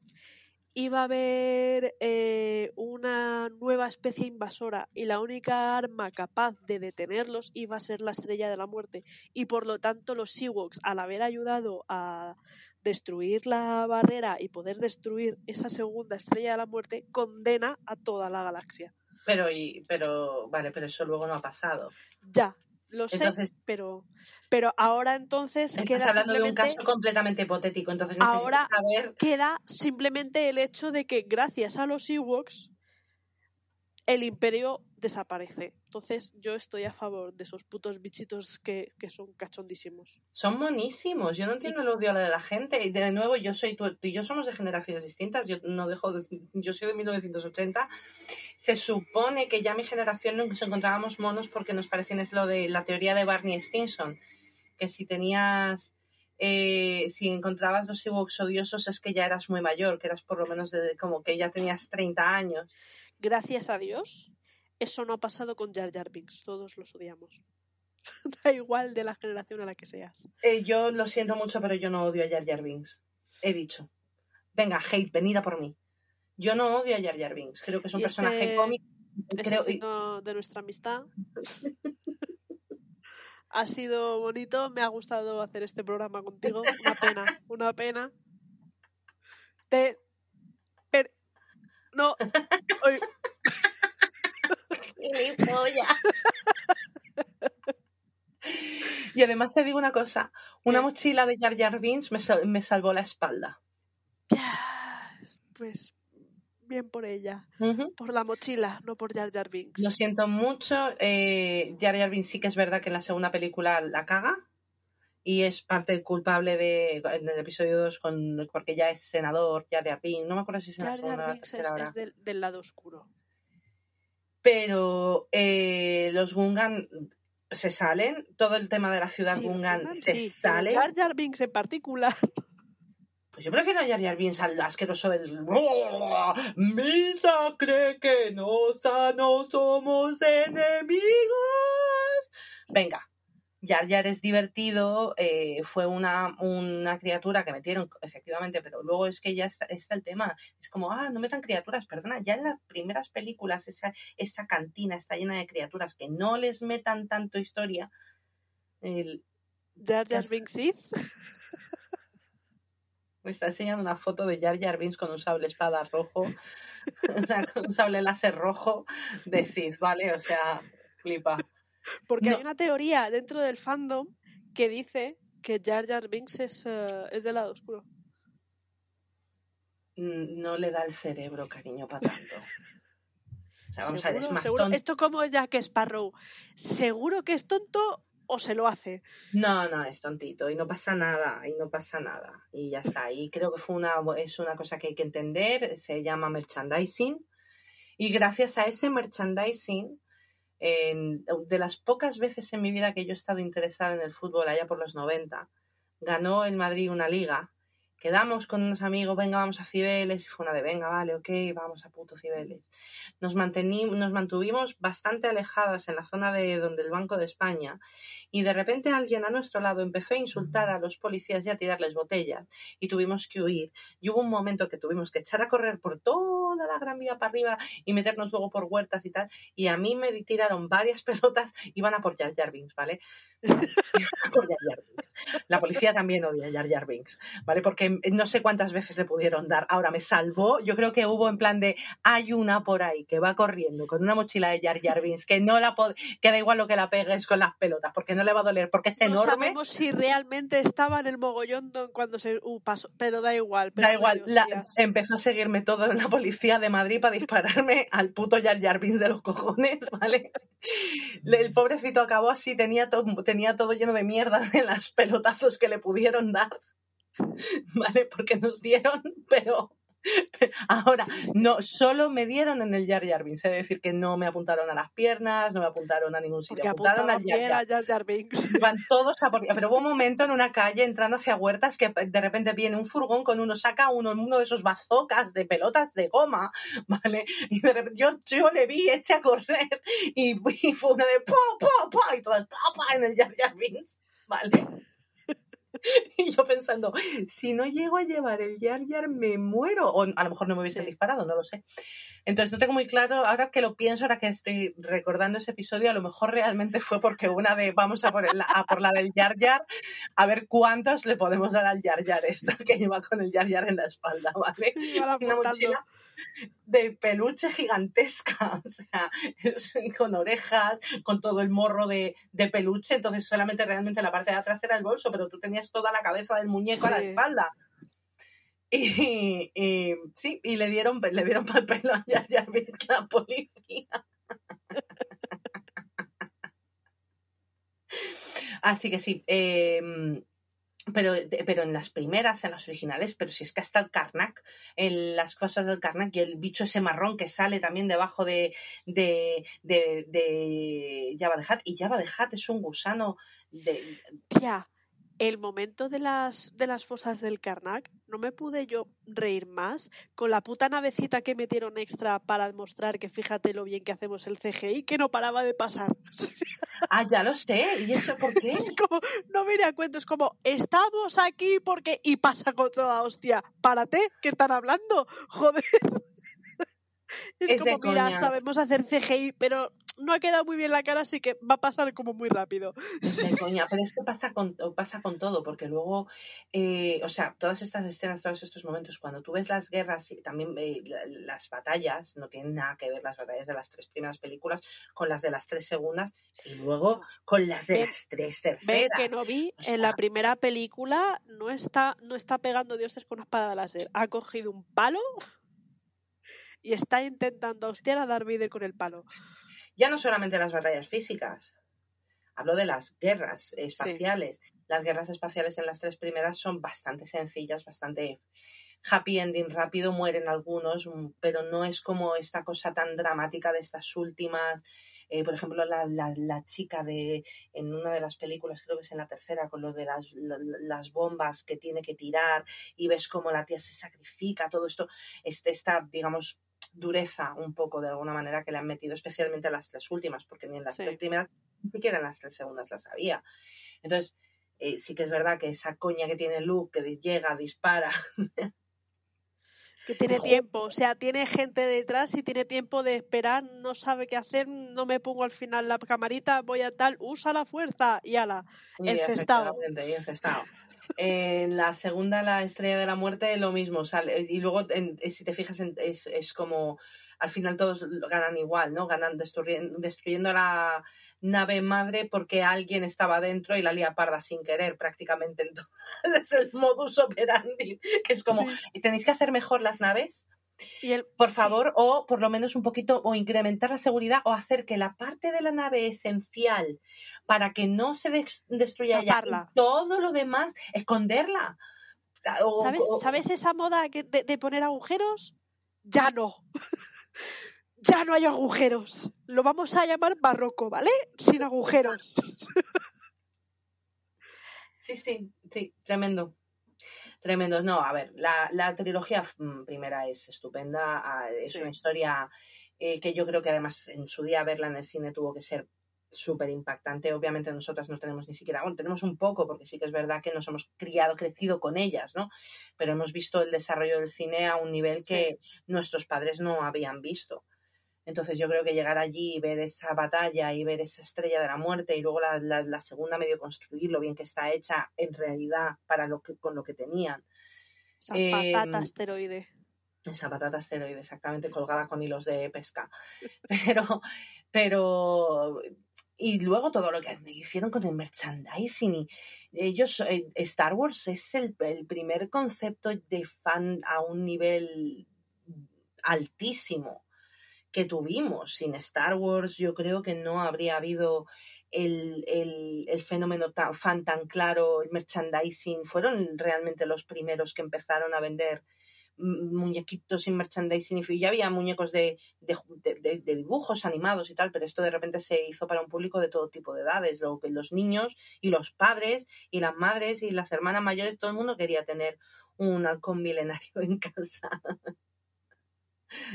iba a haber eh, una nueva especie invasora y la única arma capaz de detenerlos iba a ser la estrella de la muerte y por lo tanto los Ewoks al haber ayudado a destruir la barrera y poder destruir esa segunda estrella de la muerte condena a toda la galaxia. Pero, y, pero, vale, pero eso luego no ha pasado. Ya, lo sé, pero, pero ahora entonces estás hablando de un caso completamente hipotético, entonces ahora saber... queda simplemente el hecho de que gracias a los Ewoks el imperio desaparece. Entonces yo estoy a favor de esos putos bichitos que, que son cachondísimos. Son monísimos. Yo no entiendo el odio de la gente. Y de nuevo, yo soy tú, y yo somos de generaciones distintas. Yo no dejo de- yo soy de 1980. Se supone que ya mi generación nos encontrábamos monos porque nos parecen es lo de la teoría de Barney Stinson. Que si tenías eh, si encontrabas los Ewoks odiosos es que ya eras muy mayor, que eras por lo menos de, como que ya tenías 30 años. Gracias a Dios, eso no ha pasado con Jar Jar Binks. Todos los odiamos. da igual de la generación a la que seas. Eh, yo lo siento mucho, pero yo no odio a Jar Jar Binks. He dicho. Venga, hate, venid a por mí. Yo no odio a Jar Jar Binks. Creo que es un personaje este- cómico. Es Creo, el de nuestra amistad. ha sido bonito, me ha gustado hacer este programa contigo. Una pena, una pena. Te. No. Oy, y además te digo una cosa. Una ¿Qué? mochila de Jar Jar Binks me, sal- me salvó la espalda. ya, Pues bien por ella. Por la mochila, no por Jar Jar Binks. Lo siento mucho. Eh, Jar Jar Binks sí que es verdad que en la segunda película la caga. Y es parte culpable de en el episodio 2 con, porque ya es senador, Jar Jar Binks. No me acuerdo si es en la segunda es, del, del lado oscuro. pero eh, los Gungan se salen, todo el tema de la ciudad Sí, Gungan Gungan se sí, sale. Jar Jar Binks en particular. Pues yo prefiero a Jar Jar Binks al asqueroso del... Misa cree que nos no somos enemigos. Venga, Jar Jar es divertido, eh, fue una, una criatura que metieron, efectivamente, pero luego es que ya está, está el tema. Es como, ah, no metan criaturas, perdona, ya en las primeras películas esa, esa cantina está llena de criaturas que no les metan tanto historia. El- Jar Jar Binks Sith. Me está enseñando una foto de Jar Jar Binks con un sable espada rojo. o sea, con un sable láser rojo de Sith, ¿vale? O sea, flipa. Porque No. hay una teoría dentro del fandom que dice que Jar Jar Binks es, eh, es del lado oscuro. Mm, No le da el cerebro, cariño, para tanto. O sea, vamos a ver, es Seguro, más seguro. tonto. Esto como es Jack Sparrow. ¿Seguro que es tonto o se lo hace? No, no, es tontito y no pasa nada, y no pasa nada. Y ya está. Y creo que fue una, es una cosa que hay que entender, se llama merchandising. Y gracias a ese merchandising, en- de las pocas veces en mi vida que yo he estado interesada en el fútbol allá por los 90, ganó el Madrid una liga. Quedamos con unos amigos, venga, vamos a Cibeles, y fue una de, venga, vale, ok, vamos a puto Cibeles. Nos, nos mantuvimos bastante alejadas en la zona de donde el Banco de España y de repente alguien a nuestro lado empezó a insultar a los policías y a tirarles botellas y tuvimos que huir. Y hubo un momento que tuvimos que echar a correr por toda la gran vía para arriba y meternos luego por huertas y tal. Y a mí me tiraron varias pelotas, iban a por Jar Jar ¿vale? Iban a por Jar. La policía también odia a Jar Jar Binks, ¿vale? Porque no sé cuántas veces le pudieron dar. Ahora me salvó, yo creo que hubo en plan de hay una por ahí que va corriendo con una mochila de Jar Jar Binks que no la que da igual lo que la pegues con las pelotas porque no le va a doler porque es No enorme. sabemos si realmente estaba en el mogollón cuando se uh, pasó, pero da igual. Da pégame igual, la- empezó a seguirme todo en la policía de Madrid para dispararme al puto Jar Jar Binks de los cojones, ¿vale? El pobrecito acabó así, tenía, todo tenía todo lleno de mierda de las pelotazos que le pudieron dar, ¿vale? Porque nos dieron, pero... ahora, no, solo me dieron en el Jar Jar Binks, es decir, que no me apuntaron a las piernas, no me apuntaron a ningún sitio, Porque apuntaron al Jar Jar. Jar Jar Binks. Van todos a por... Pero hubo un momento en una calle entrando hacia huertas que de repente viene un furgón con uno, saca uno, uno de esos bazocas de pelotas de goma, ¿vale? Y de repente yo, yo le vi, eché a correr y, y fue una de pa, pa, pa, y todas pa, pa en el Jar Jar Binks, ¿vale? Y yo pensando, si no llego a llevar el Jar Jar me muero. O a lo mejor no me hubiesen Sí. disparado, no lo sé. Entonces no tengo muy claro, ahora que lo pienso, ahora que estoy recordando ese episodio, a lo mejor realmente fue porque una de vamos a por, el- a por la del Jar Jar, a ver cuántos le podemos dar al Jar Jar esta que lleva con el Jar Jar en la espalda, ¿vale? Una mochila de peluche gigantesca, o sea, con orejas, con todo el morro de, de, peluche, entonces solamente realmente la parte de atrás era el bolso, pero tú tenías toda la cabeza del muñeco a la espalda. Y, sí, y le dieron, le dieron papel a la policía. Así que sí, eh, pero, pero en las primeras, en las originales, pero si es que hasta el Karnak, en las cosas del Karnak y el bicho ese marrón que sale también debajo de, de, de, de Java de Hat. Y Java de Hat es un gusano de. El momento de las, de las fosas del Karnak, no me pude yo reír más con la puta navecita que metieron extra para demostrar que fíjate lo bien que hacemos el CGI, que no paraba de pasar. Ah, ya lo sé. ¿Y eso por qué? Es como, no viene a cuento, es como, estamos aquí porque. Y pasa con toda hostia. Párate, que están hablando. Joder. Es, Es de como, mira, coña. sabemos hacer CGI, pero no ha quedado muy bien la cara, así que va a pasar como muy rápido. De coña, pero es que pasa con, pasa con todo, porque luego, eh, o sea, todas estas escenas, todos estos momentos, cuando tú ves las guerras y también eh, la- las batallas, no tienen nada que ver las batallas de las tres primeras películas con las de las tres segundas y luego con las de las tres terceras. que no vi, O en la primera película no está, no está pegando dioses con una espada láser. Ha cogido un palo y está intentando hostiar a Darth Vader con el palo. Ya no solamente las batallas físicas, hablo de las guerras espaciales. Las guerras espaciales en las tres primeras son bastante sencillas, bastante happy ending rápido, mueren algunos, mm, pero no es como esta cosa tan dramática de estas últimas. Eh, por ejemplo, la, la, la chica de en una de las películas, creo que es en la tercera, con lo de las, la- las bombas que tiene que tirar y ves cómo la tía se sacrifica, todo esto, este, esta, digamos, dureza un poco de alguna manera que le han metido, especialmente a las tres últimas, porque ni en las Sí. tres primeras, ni siquiera en las tres segundas las había. Entonces, eh, sí que es verdad que esa coña que tiene Luke, que llega, dispara, Que tiene tiempo, o sea, tiene gente detrás y tiene tiempo de esperar, no sabe qué hacer, no me pongo al final la camarita, voy a tal, usa la fuerza y ala. y Encestado. y encestado. En la segunda, la estrella de la muerte, lo mismo. Sale, y luego, en- si te fijas, en- es, es como al final todos ganan igual, ¿no? Ganan destruyendo, destruyendo la nave madre porque alguien estaba dentro y la lía parda sin querer, prácticamente. Entonces, es el modus operandi, que es como, Sí. ¿tenéis que hacer mejor las naves? Y el, por sí, favor, o por lo menos un poquito, o incrementar la seguridad, o hacer que la parte de la nave esencial para que no se des- destruya ella Taparla. y todo lo demás, esconderla. Ah, O- ¿Sabes, o- ¿Sabes esa moda que- de, de poner agujeros? Ya no. ya no hay agujeros. Lo vamos a llamar barroco, ¿vale? Sin agujeros. Sí, sí, sí, tremendo. Tremendo. No, a ver, la, la trilogía mm, primera es estupenda, ah, es Sí. una historia eh, que yo creo que además en su día verla en el cine tuvo que ser súper impactante. Obviamente nosotras no tenemos ni siquiera, bueno, tenemos un poco, porque sí que es verdad que nos hemos criado, crecido con ellas, ¿no? Pero hemos visto el desarrollo del cine a un nivel que nuestros padres no habían visto. Entonces yo creo que llegar allí y ver esa batalla y ver esa estrella de la muerte y luego la, la- la segunda medio construir lo bien que está hecha en realidad para lo que, con lo que tenían. Esa Em, patata asteroide. Esa patata asteroide exactamente colgada con hilos de pesca. Pero, pero, y luego todo lo que hicieron con el merchandising. Y ellos, eh, Star Wars es el, el primer concepto de fan a un nivel altísimo que tuvimos. Sin Star Wars yo creo que no habría habido el, el, el fenómeno tan, fan tan claro, el merchandising. Fueron realmente los primeros que empezaron a vender mm, muñequitos sin merchandising y ya había muñecos de, de, de, dibujos animados y tal, pero esto de repente se hizo para un público de todo tipo de edades, lo que los niños y los padres y las madres y las hermanas mayores, todo el mundo quería tener un halcón milenario en casa.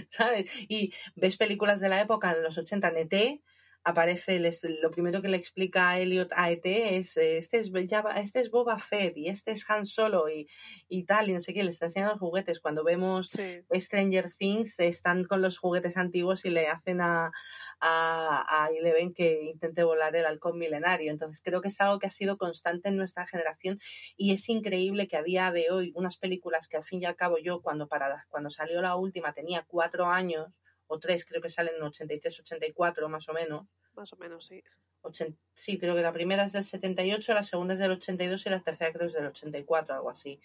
¿Sabes? Y ves películas de la época de los 80 en ET, aparece, les, lo primero que le explica a Elliot a ET es, este es, Java, este es Boba Fett y este es Han Solo y, y tal, y no sé qué, le está enseñando los juguetes. Cuando vemos Sí. Stranger Things, están con los juguetes antiguos y le hacen a, a, que intente volar el halcón milenario. Entonces creo que es algo que ha sido constante en nuestra generación y es increíble que a día de hoy unas películas que al fin y al cabo yo cuando, para, cuando salió la última tenía cuatro años o tres, creo que salen en 83, 84 más o menos. Más o menos, sí. 80, sí, creo que la primera es del 78, la segunda es del 82 y la tercera creo es del 84, algo así.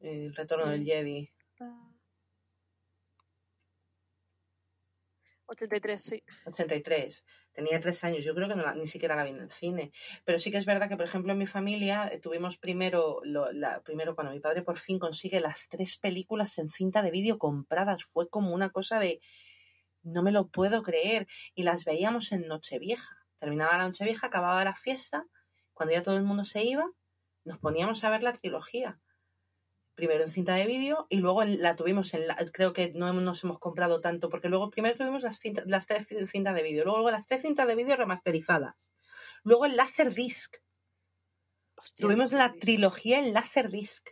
El retorno del Jedi. Ah. 83, sí. 83. Tenía tres años. Yo creo que no ni siquiera la vi en el cine. Pero sí que es verdad que, por ejemplo, en mi familia eh, tuvimos primero, lo- la, primero cuando mi padre por fin consigue las tres películas en cinta de vídeo compradas. Fue como una cosa de no me lo puedo creer. Y las veíamos en Nochevieja. Terminaba la Nochevieja, acababa la fiesta. Cuando ya todo el mundo se iba, nos poníamos a ver la trilogía. Primero en cinta de vídeo y luego en- la tuvimos en la, creo que no nos hemos comprado tanto porque luego primero tuvimos las, cinta- las tres cintas de vídeo, luego las tres cintas de vídeo remasterizadas, luego el Laserdisc, Hostia, tuvimos la trilogía en Laserdisc.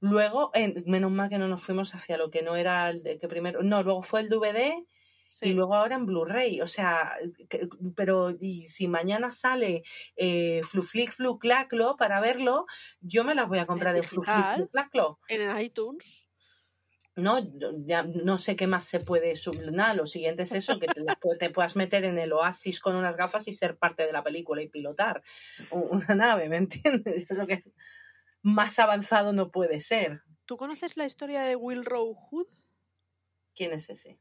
Luego, en- menos mal que no nos fuimos hacia lo que no era el de que primero, no, luego fue el DVD Sí. y luego ahora en Blu-ray, o sea, que- pero y si mañana sale eh, Fluflick Fluclaclo para verlo, yo me las voy a comprar en Fluflick digital. Fluclaclo. En el iTunes. No, ya no sé qué más se puede sub- nada, lo siguiente es eso, que te, puedas meter en el oasis con unas gafas y ser parte de la película y pilotar una nave, ¿me entiendes? Es lo que más avanzado no puede ser. ¿Tú conoces la historia de Will Hood? ¿Quién es ese?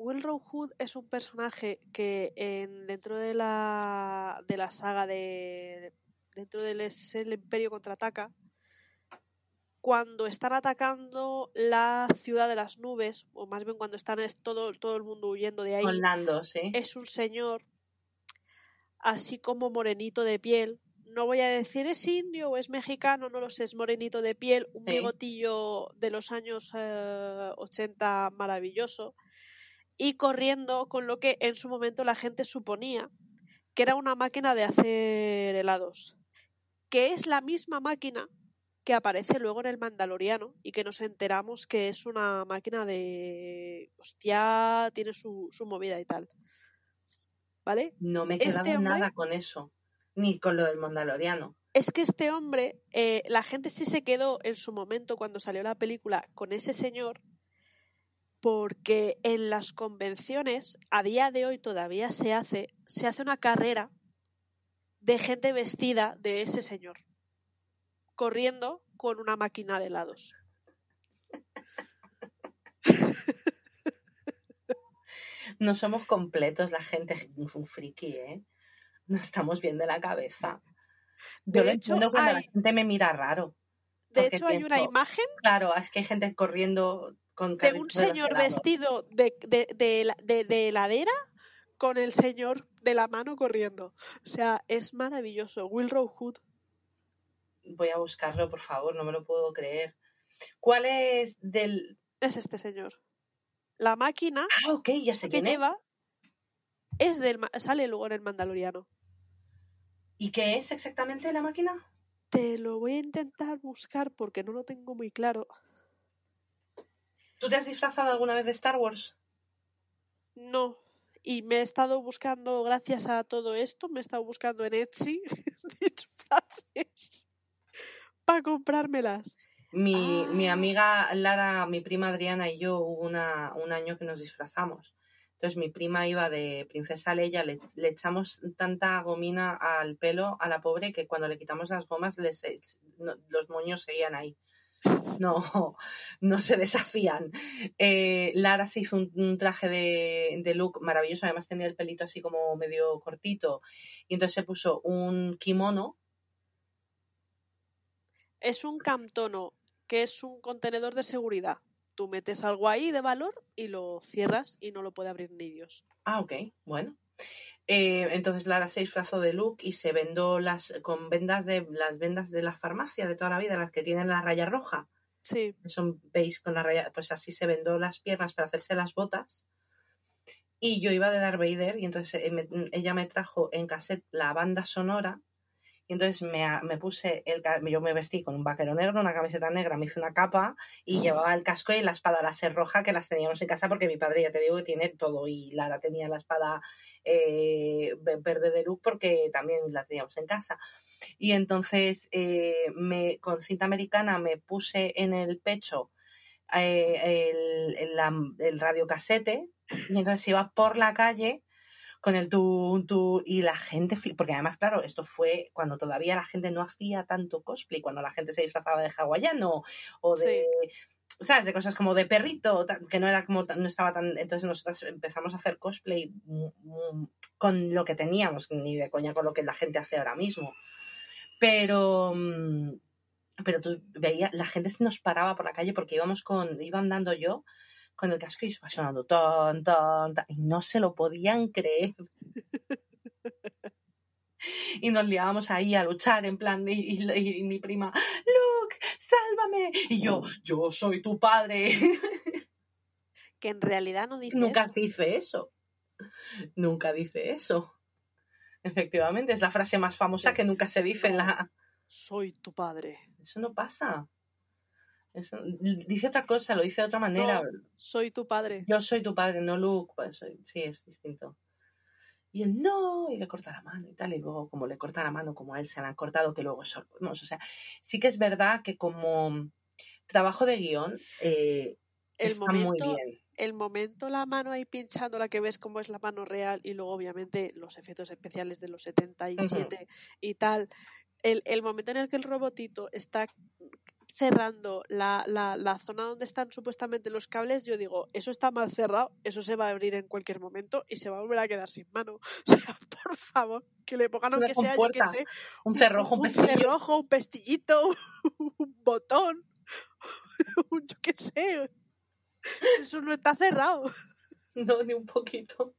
Will Hood es un personaje que en, dentro de la, de la saga de. dentro del es el Imperio contraataca. Cuando están atacando la ciudad de las nubes, o más bien cuando están es todo, todo el mundo huyendo de ahí, Con Lando, sí. es un señor así como morenito de piel. No voy a decir es indio o es mexicano, no lo sé, es morenito de piel, un Sí. bigotillo de los años eh, 80 maravilloso y corriendo con lo que en su momento la gente suponía que era una máquina de hacer helados, que es la misma máquina que aparece luego en el Mandaloriano y que nos enteramos que es una máquina de hostia, tiene su, su movida y tal. ¿Vale? No me he este quedado hombre- nada con eso, ni con lo del Mandaloriano. Es que este hombre, eh, la gente sí se quedó en su momento cuando salió la película con ese señor, porque en las convenciones, a día de hoy todavía se hace, se hace una carrera de gente vestida de ese señor, corriendo con una máquina de helados. No somos completos, la gente es un friki, ¿eh? No estamos bien de la cabeza. De Yo lo hecho, entiendo cuando la gente me mira raro. De hecho, hay una imagen Claro, es que hay gente corriendo con de un señor vestido de, de, de de- de heladera con el señor de la mano corriendo. O sea, es maravilloso. Will Hood. Voy a buscarlo, por favor, no me lo puedo creer. ¿Cuál es del...? es este señor. La máquina Ah, ok, ya sé que lleva es del sale luego en el Mandaloriano. ¿Y qué es exactamente la máquina? Te lo voy a intentar buscar porque no lo tengo muy claro. ¿Tú te has disfrazado alguna vez de Star Wars? No. Y me he estado buscando, gracias a todo esto, me he estado buscando en Etsy disfraces para comprármelas. Mi, mi Ah. amiga Lara, mi prima Adriana y yo hubo una, un año que nos disfrazamos. Entonces mi prima iba de princesa Leia, le, le echamos tanta gomina al pelo a la pobre que cuando le quitamos las gomas les, los moños seguían ahí. No, no se deshacían. Eh, Lara se hizo un, un traje de, de look maravilloso, además tenía el pelito así como medio cortito. Y entonces se puso un kimono Es un camtono, que es un contenedor de seguridad. Tú metes algo ahí de valor y lo cierras y no lo puede abrir ni Dios. Ah, ok, bueno. Eh, entonces Lara se disfrazó de Luke y se vendó las con vendas de las vendas de la farmacia de toda la vida, las que tienen la raya roja, Sí. son beige con la raya, pues así se vendó las piernas para hacerse las botas. Y yo iba de Darth Vader y entonces eh, me- ella me trajo en cassette la banda sonora entonces me, me puse el yo me vestí con un vaquero negro, una camiseta negra, me hice una capa y llevaba el casco y la espada láser roja que las teníamos en casa porque mi padre ya te digo que tiene todo y Lara tenía la espada eh, ve- verde de luz porque también la teníamos en casa. Y entonces eh, me, con cinta americana me puse en el pecho eh, el, el, el radiocasete y entonces iba por la calle con el tú, tú, y la gente, porque además, claro, esto fue cuando todavía la gente no hacía tanto cosplay, cuando la gente se disfrazaba de hawaiano o de, ¿sabes? De cosas como de perrito, que no era como, no estaba tan, entonces nosotros empezamos a hacer cosplay con lo que teníamos, ni de coña con lo que la gente hace ahora mismo. Pero, mm, pero tú veías, la gente se nos paraba por la calle porque íbamos con, iba andando yo con el casco y iba sonando ton, ton, ton, y no se lo podían creer. Y nos liábamos ahí a luchar en plan, y- y mi prima, Luke, sálvame. Y yo, yo soy tu padre. Que en realidad no dice Nunca eso. dice eso. Nunca dice eso. Efectivamente, es la frase más famosa que nunca se dice en la... Soy tu padre. Eso no pasa. Eso- Dice otra cosa, lo dice de otra manera. No. Soy tu padre. Yo soy tu padre, no Luke. Pues sí, es distinto. Y él no, y le corta la mano y tal. Y luego, como le corta la mano, como a él se la han cortado, que luego vamos, O sea, sí que es verdad que como trabajo de guion eh, El está muy momento, bien. el momento la mano ahí pinchando, la que ves como es la mano real y luego obviamente los efectos especiales de los 77 y tal. El, el momento en el que el robotito está cerrando la, la, la zona donde están supuestamente los cables, yo digo, eso está mal cerrado, eso se va a abrir en cualquier momento y se va a volver a quedar sin mano. O sea, por favor, que le pongan aunque sea, yo compuerta, sé, Un cerrojo, un, un pestillo. cerrojo, un pestillito, un botón, un yo qué sé. Eso no está cerrado. No, ni un poquito.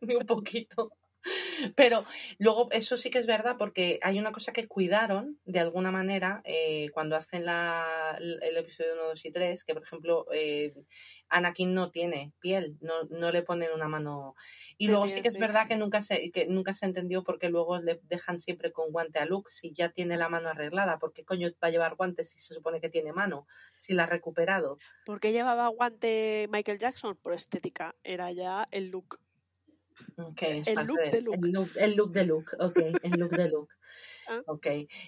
ni un poquito. Pero luego, eso sí que es verdad, porque hay una cosa que cuidaron de alguna manera eh, cuando hacen la, el episodio 1, 2 y 3, que por ejemplo, eh, Anakin no tiene piel, no, no le ponen una mano. Y luego sí que es sí. verdad que nunca se, que nunca se entendió porque luego le dejan siempre con guante a Luke si ya tiene la mano arreglada. ¿Por qué coño va a llevar guantes si se supone que tiene mano? Si la ha recuperado. ¿Por qué llevaba guante Michael Jackson? Por estética. Era ya el look. Okay, El look de Luke. El look, el look de Luke, ok, el look de Luke. Ah. Ok.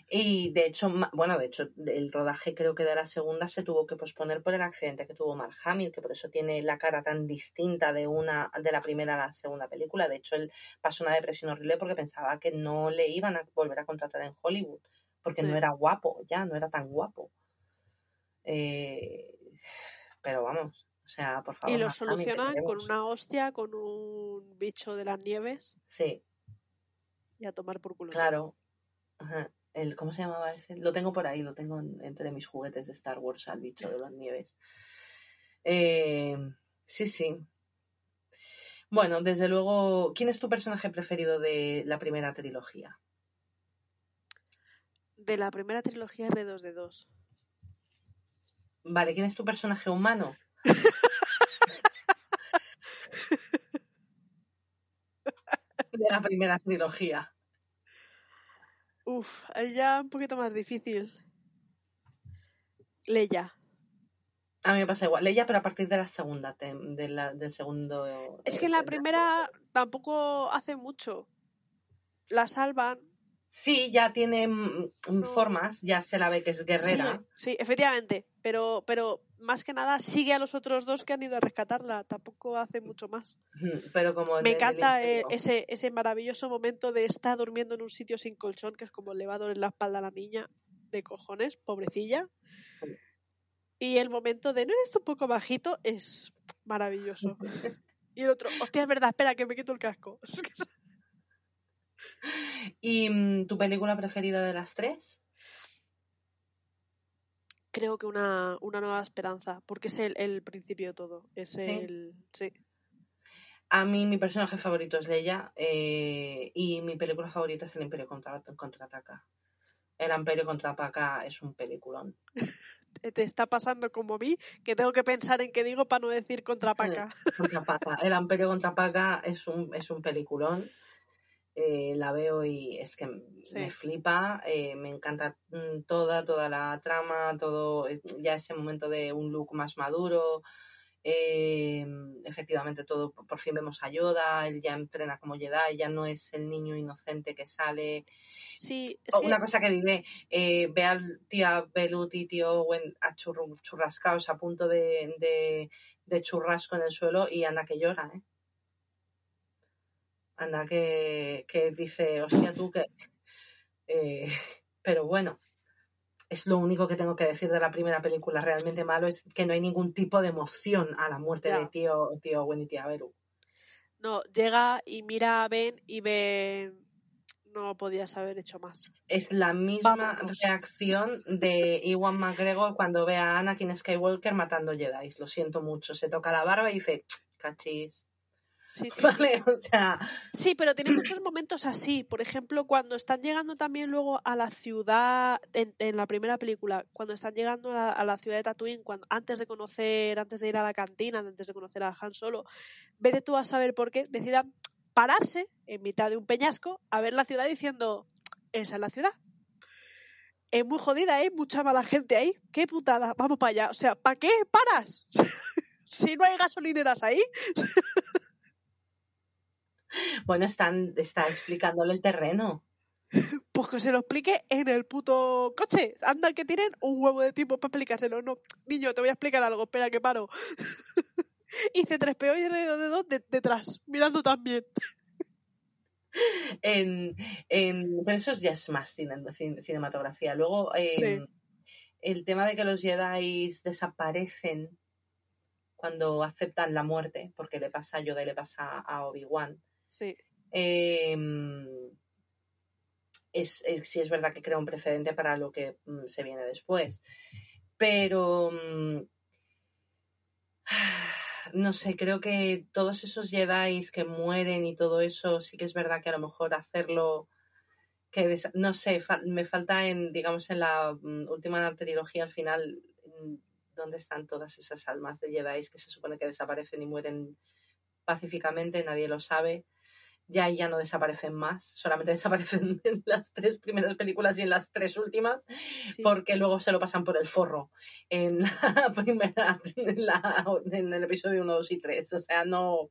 Y de hecho, bueno, de hecho, el rodaje creo que de la segunda se tuvo que posponer por el accidente que tuvo Mark Hamill, que por eso tiene la cara tan distinta de una, de la primera a la segunda película. De hecho, él pasó una depresión horrible porque pensaba que no le iban a volver a contratar en Hollywood, porque Sí. no era guapo, ya, no era tan guapo. Eh, pero vamos, o sea, por favor. Y lo Mark Hamill, te solucionan con una hostia, con un bicho de las nieves Sí, y a tomar por culo. Claro. Ajá. El, ¿Cómo se llamaba ese? Lo tengo por ahí, lo tengo en- entre mis juguetes de Star Wars, al bicho de las nieves. Eh, sí, sí. Bueno, desde luego, ¿quién es tu personaje preferido de la primera trilogía? De la primera trilogía R2D2. Vale, ¿quién es tu personaje humano? De la primera trilogía. Uf, ya un poquito más difícil. Leia. A mí me pasa igual. Leia, pero a partir de la segunda, de la, del segundo. Es eh, que en la de primera tampoco hace mucho. La salvan. Sí, ya tiene mm, mm, No. formas, ya se la ve que es guerrera. Sí, sí, efectivamente. Pero, pero más que nada sigue a los otros dos que han ido a rescatarla. Tampoco hace mucho más. Pero como Me encanta eh, ese, ese maravilloso momento de estar durmiendo en un sitio sin colchón, que es como le va a doler la espalda a la niña de cojones, pobrecilla. Sí. Y el momento de no eres un poco bajito es maravilloso. Y el otro, hostia, es verdad, espera, que me quito el casco. ¿Y mm, tu película preferida de las tres? Creo que una, una nueva esperanza, porque es el, el principio de todo. Es Sí. el. Sí. A mí mi personaje favorito es Leia eh, y mi película favorita es El Imperio contra, contraataca. El Imperio contraataca es un peliculón. Te- está pasando como a mí, que tengo que pensar en qué digo para no decir contrapaca. Contrapaca. El Imperio contrapaca es un, es un peliculón. Eh, la veo y es que Sí. me flipa, eh, me encanta mm, toda, toda la trama, todo, eh, ya ese momento de un look más maduro, eh, efectivamente todo, por fin vemos a Yoda, él ya entrena como Jedi, ya no es el niño inocente que sale. Sí, es que Una cosa que diré, eh, ve al tía Belut y tío Owen a churrascaos a punto de, de, de churrasco en el suelo y anda que llora, ¿eh? Anda que, que dice, hostia tú que... eh, pero bueno, es lo único que tengo que decir de la primera película realmente malo, es que no hay ningún tipo de emoción a la muerte Ya. de tío, tío Owen y tía Beru. No, llega y mira a Ben y Ben no podías haber hecho más. Es la misma Vámonos. reacción de Iwan McGregor cuando ve a Anakin Skywalker matando Jedi. Lo siento mucho. Se toca la barba y dice, cachis. Sí, sí. Vale, o sea, Sí, pero tiene muchos momentos así. Por ejemplo, cuando están llegando también luego a la ciudad, en, en la primera película, cuando están llegando a la, a la ciudad de Tatooine, cuando, antes de conocer, antes de ir a la cantina, antes de conocer a Han Solo, vete tú a saber por qué, decidan pararse en mitad de un peñasco a ver la ciudad diciendo, esa es la ciudad. Es muy jodida, ¿eh? Mucha mala gente ahí. Qué putada, vamos para allá. O sea, ¿para qué paras? si no hay gasolineras ahí. bueno, están, está explicándole el terreno. Pues que se lo explique en el puto coche. Anda que tienen un huevo de tiempo para explicárselo. No, niño, te voy a explicar algo. Espera que paro. Hice tres PO y R2D2 de- detrás, mirando también. En, en, pero eso ya es más cine- cin- cinematografía. Luego, eh, Sí. el tema de que los Jedi desaparecen cuando aceptan la muerte, porque le pasa a Yoda y le pasa a Obi-Wan. Sí. eh, es, sí es verdad que crea un precedente para lo que mm, se viene después. Pero mm, no sé, creo que todos esos Jedi que mueren y todo eso, sí que es verdad que a lo mejor hacerlo que no sé, me falta en, digamos, en la mm, última trilogía al final, ¿dónde están todas esas almas de Jedi que se supone que desaparecen y mueren pacíficamente? Nadie lo sabe. Ya ahí ya no desaparecen más, solamente desaparecen en las tres primeras películas y en las tres últimas, sí. porque luego se lo pasan por el forro en la primera, en, la- en el episodio 1, 2 y 3. O sea, no.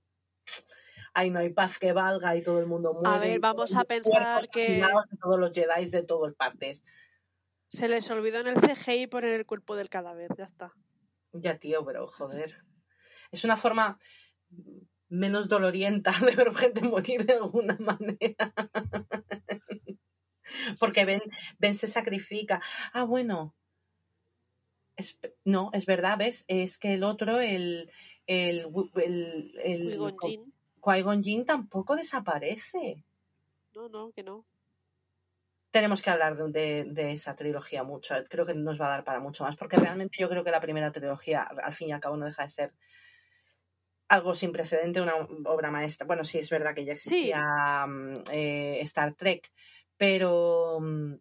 Ahí no hay paz que valga y todo el mundo muere. ver, y vamos a pensar que- todos los Jedi de todas partes. Se les olvidó en el CGI poner el cuerpo del cadáver. Ya está. Ya, tío, pero joder. Es una forma menos dolorienta de ver gente morir de alguna manera. Porque Ben, ben se sacrifica. Ah, bueno. Es- no, es verdad, ¿ves? Es que el otro, el. El. el, el Qui-Gon tampoco desaparece. No, no, que no. Tenemos que hablar de, de- de esa trilogía mucho. Creo que nos va a dar para mucho más, porque realmente yo creo que la primera trilogía, al fin y al cabo, no deja de ser algo sin precedente, una obra maestra. Bueno, sí, es verdad que ya existía mm, eh, Star Trek, pero, mm,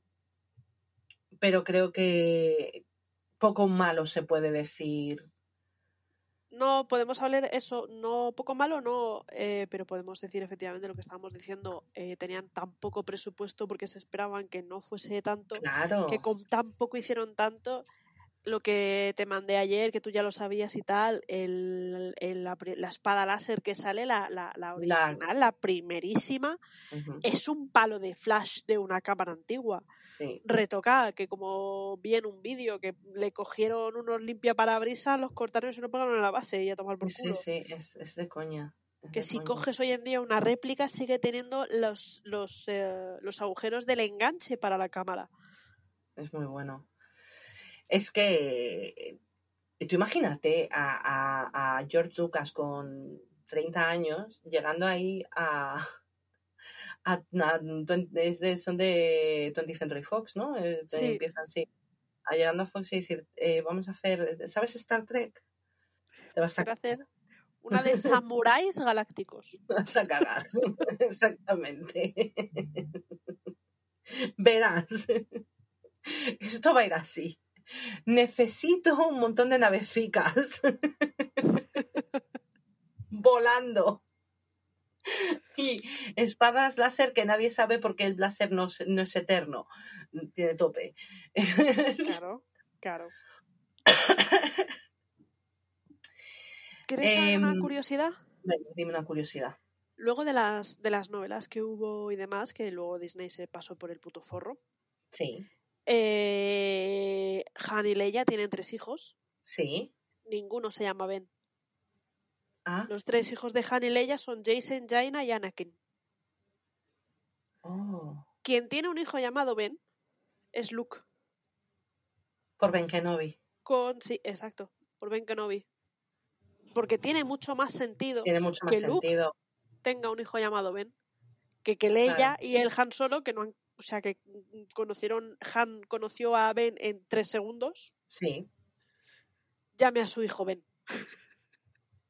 pero creo que poco malo se puede decir. No, podemos hablar eso, no poco malo, no, eh, pero podemos decir efectivamente lo que estábamos diciendo. eh, tenían tan poco presupuesto porque se esperaban que no fuese tanto, Claro. que con tan poco hicieron tanto. Lo que te mandé ayer, que tú ya lo sabías y tal, el, el- la, espada láser que sale, la, la, la original, la primerísima, es un palo de flash de una cámara antigua. Sí. retocada, que como vi en un vídeo, que le cogieron unos limpiaparabrisas, los cortaron y se lo pegaron en la base y a tomar por Sí, culo. sí, es, es de coña. Que si coges hoy en día una réplica, sigue teniendo los, los, eh, los agujeros del enganche para la cámara. Es muy bueno. Es que eh, tú imagínate a, a- a George Lucas con 30 años llegando ahí a... a- a- es de- son de 20th Century Fox, ¿no? Eh, Sí. Empiezan, sí. A llegando a Fox y decir, eh, vamos a hacer, ¿sabes Star Trek? Te vas a, hacer una de samuráis galácticos. vas a cagar. Exactamente. Verás. Esto va a ir así. Necesito un montón de navecicas volando. Y espadas láser que nadie sabe porque el láser no, es- no es eterno. Tiene tope. Claro, claro. ¿Quieres saber una Em, curiosidad? Venga, dime una curiosidad. Luego de las, de las novelas que hubo y demás, que luego Disney se pasó por el puto forro, Sí, eh, Han y Leia tienen tres hijos. sí. Ninguno se llama Ben. Ah, Los tres hijos de Han y Leia son Jason, Jaina y Anakin. Quien tiene un hijo llamado Ben es Luke. Por Ben Kenobi. Con, sí, exacto, por Ben Kenobi. Porque tiene mucho más sentido Tiene mucho más que Luke sentido. tenga un hijo llamado Ben que que Leia Claro. y el Han Solo, que no han, o sea, que conocieron, Han conoció a Ben en tres segundos, Sí, llame a su hijo Ben.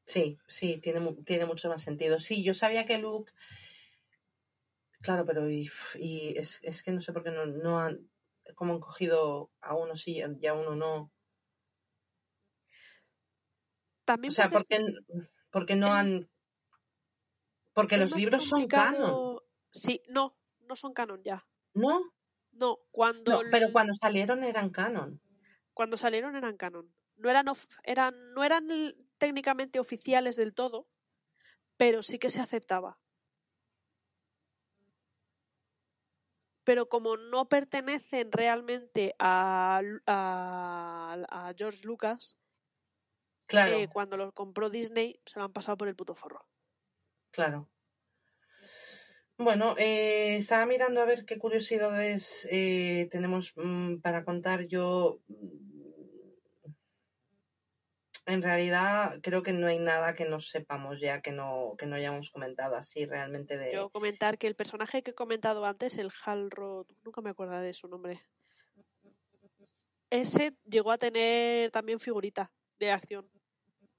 sí, sí, tiene, tiene mucho más sentido. Sí, yo sabía que Luke. Claro, pero y, y es, es que no sé por qué no, no han. Como han cogido a uno sí y a uno no. También O sea, porque porque, porque no es- han. Porque los libros son canon. Sí, no, no son canon ya. No, No, cuando, no, pero cuando salieron eran canon. cuando salieron eran canon. No eran, of- eran, no eran técnicamente oficiales del todo, pero sí que se aceptaba. Pero como no pertenecen realmente a, Lu- a, a George Lucas, Claro, eh, cuando los compró Disney se lo han pasado por el puto forro. claro. Bueno, eh, estaba mirando a ver qué curiosidades eh, tenemos mm, para contar. Yo, mm, en realidad, creo que no hay nada que no sepamos ya, que no, que no hayamos comentado así realmente de... Yo comentar que el personaje que he comentado antes, el Halrod, nunca me acordaré de su nombre. Ese llegó a tener también figurita de acción.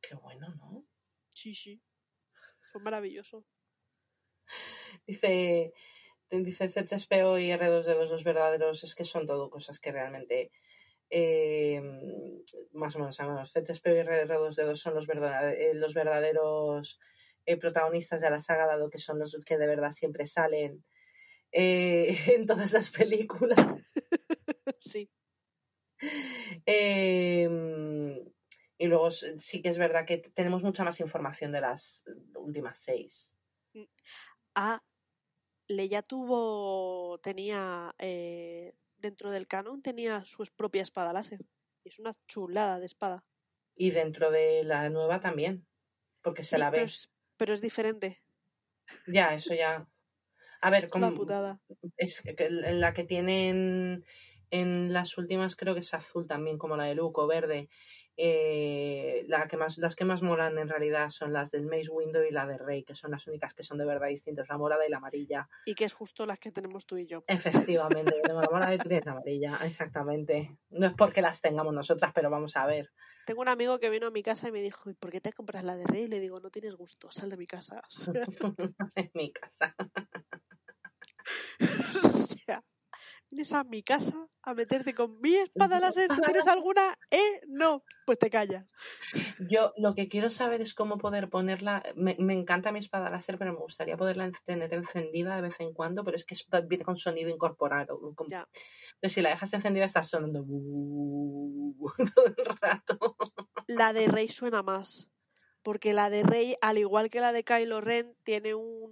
Qué bueno, ¿no? Sí, sí. Fue maravilloso. Dice, dice C3PO y R2D2 los verdaderos, es que son todo cosas que realmente eh, más o menos sabemos. C3PO y R2D2 son los, verdad- eh, los verdaderos eh, protagonistas de la saga, dado que son los que de verdad siempre salen eh, en todas las películas. sí. Eh, y luego sí que es verdad que tenemos mucha más información de las últimas seis. Ah, Leia tuvo, tenía, eh, dentro del canon, tenía su propia espada láser. Y es una chulada de espada. Y dentro de la nueva también, porque se Sí, la ve. pero es, pero es diferente. Ya, eso ya. A ver, Es como putada. es que que la que tienen en las últimas creo que es azul también, como la de Luke o verde. Eh, la que más, las que más molan en realidad son las del Maze Window y la de Rey, que son las únicas que son de verdad distintas, la morada y la amarilla. Y que es justo las que tenemos tú y yo. Efectivamente, la morada y tú tienes la amarilla, exactamente. No es porque las tengamos nosotras, pero vamos a ver. Tengo un amigo que vino a mi casa y me dijo, ¿y por qué te compras la de Rey? Y le digo, no tienes gusto, sal de mi casa. En mi casa. vienes a mi casa a meterte con mi espada láser. ¿Tú tienes alguna? ¿Eh? No. Pues te callas. Yo lo que quiero saber es cómo poder ponerla. Me, me encanta mi espada láser, pero me gustaría poderla en- tener encendida de vez en cuando, pero es que viene con sonido incorporado. con- Ya. Pero si la dejas encendida, está sonando todo el rato. La de Rey suena más. Porque la de Rey, al igual que la de Kylo Ren, tiene un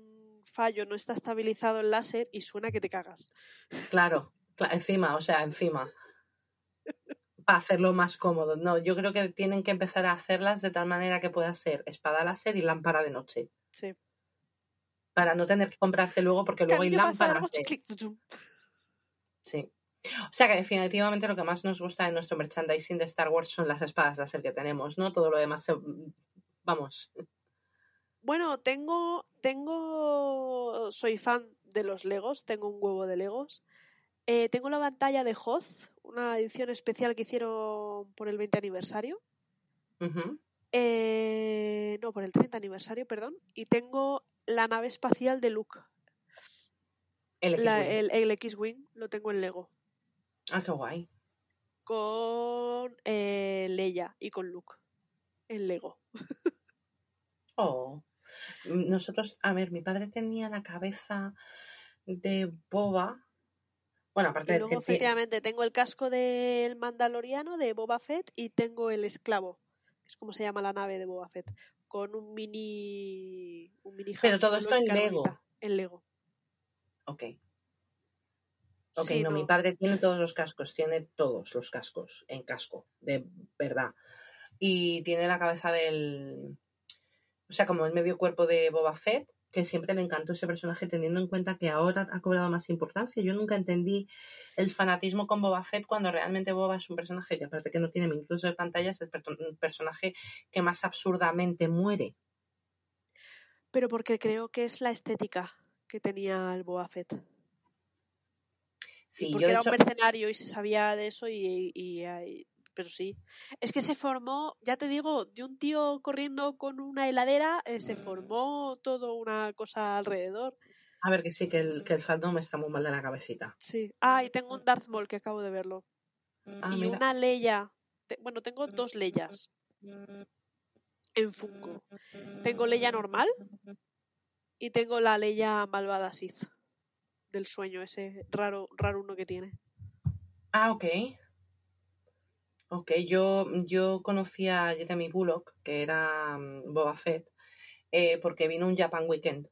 fallo, no está estabilizado el láser y suena que te cagas. Claro, cla- encima, o sea, encima. Para hacerlo más cómodo. No, yo creo que tienen que empezar a hacerlas de tal manera que pueda ser espada láser y lámpara de noche. Sí. Para no tener que comprarte luego, porque luego hay lámparas de. Sí. O sea que definitivamente lo que más nos gusta de nuestro merchandising de Star Wars son las espadas láser que tenemos, ¿no? Todo lo demás, se- vamos, Bueno, tengo, tengo, soy fan de los Legos, tengo un huevo de Legos. Eh, tengo la pantalla de Hoth, una edición especial que hicieron por el 20 aniversario. Eh, no, por el 30 aniversario, perdón. Y tengo la nave espacial de Luke. el X-Wing. el, el X-Wing lo tengo en Lego. Ah, qué guay. Con eh, Leia y con Luke. En Lego. Oh. Nosotros, a ver, mi padre tenía la cabeza de boba. Bueno, aparte Y de que efectivamente, tengo el casco del Mandaloriano de Boba Fett y tengo el esclavo, que es como se llama la nave de Boba Fett, con un mini. Un mini Pero todo esto en Lego. En Lego. Ok. Ok, Sí, no, mi padre tiene todos los cascos, tiene todos los cascos en casco, de verdad. Y tiene la cabeza del. O sea, como el medio cuerpo de Boba Fett que siempre me encantó ese personaje teniendo en cuenta que ahora ha cobrado más importancia. Yo nunca entendí el fanatismo con Boba Fett cuando realmente Boba es un personaje que aparte que no tiene minutos de pantalla es el personaje que más absurdamente muere. Pero porque creo que es la estética que tenía el Boba Fett. Sí, porque era un mercenario y se sabía de eso y, pero sí. Es que se formó, ya te digo, de un tío corriendo con una heladera, eh, se formó todo una cosa alrededor. A ver, que sí, que el, que el fandom está muy mal de la cabecita. Sí. Ah, y tengo un Darth Maul que acabo de verlo. Ah, y una Leia. Bueno, tengo dos Leyas. En Funko. Tengo Leia normal y tengo la Leia malvada Sith. Del sueño, ese raro, raro uno que tiene. Ah, ok. Ok, yo, yo conocí a Jeremy Bullock, que era mm, Boba Fett, eh, porque vino un Japan Weekend.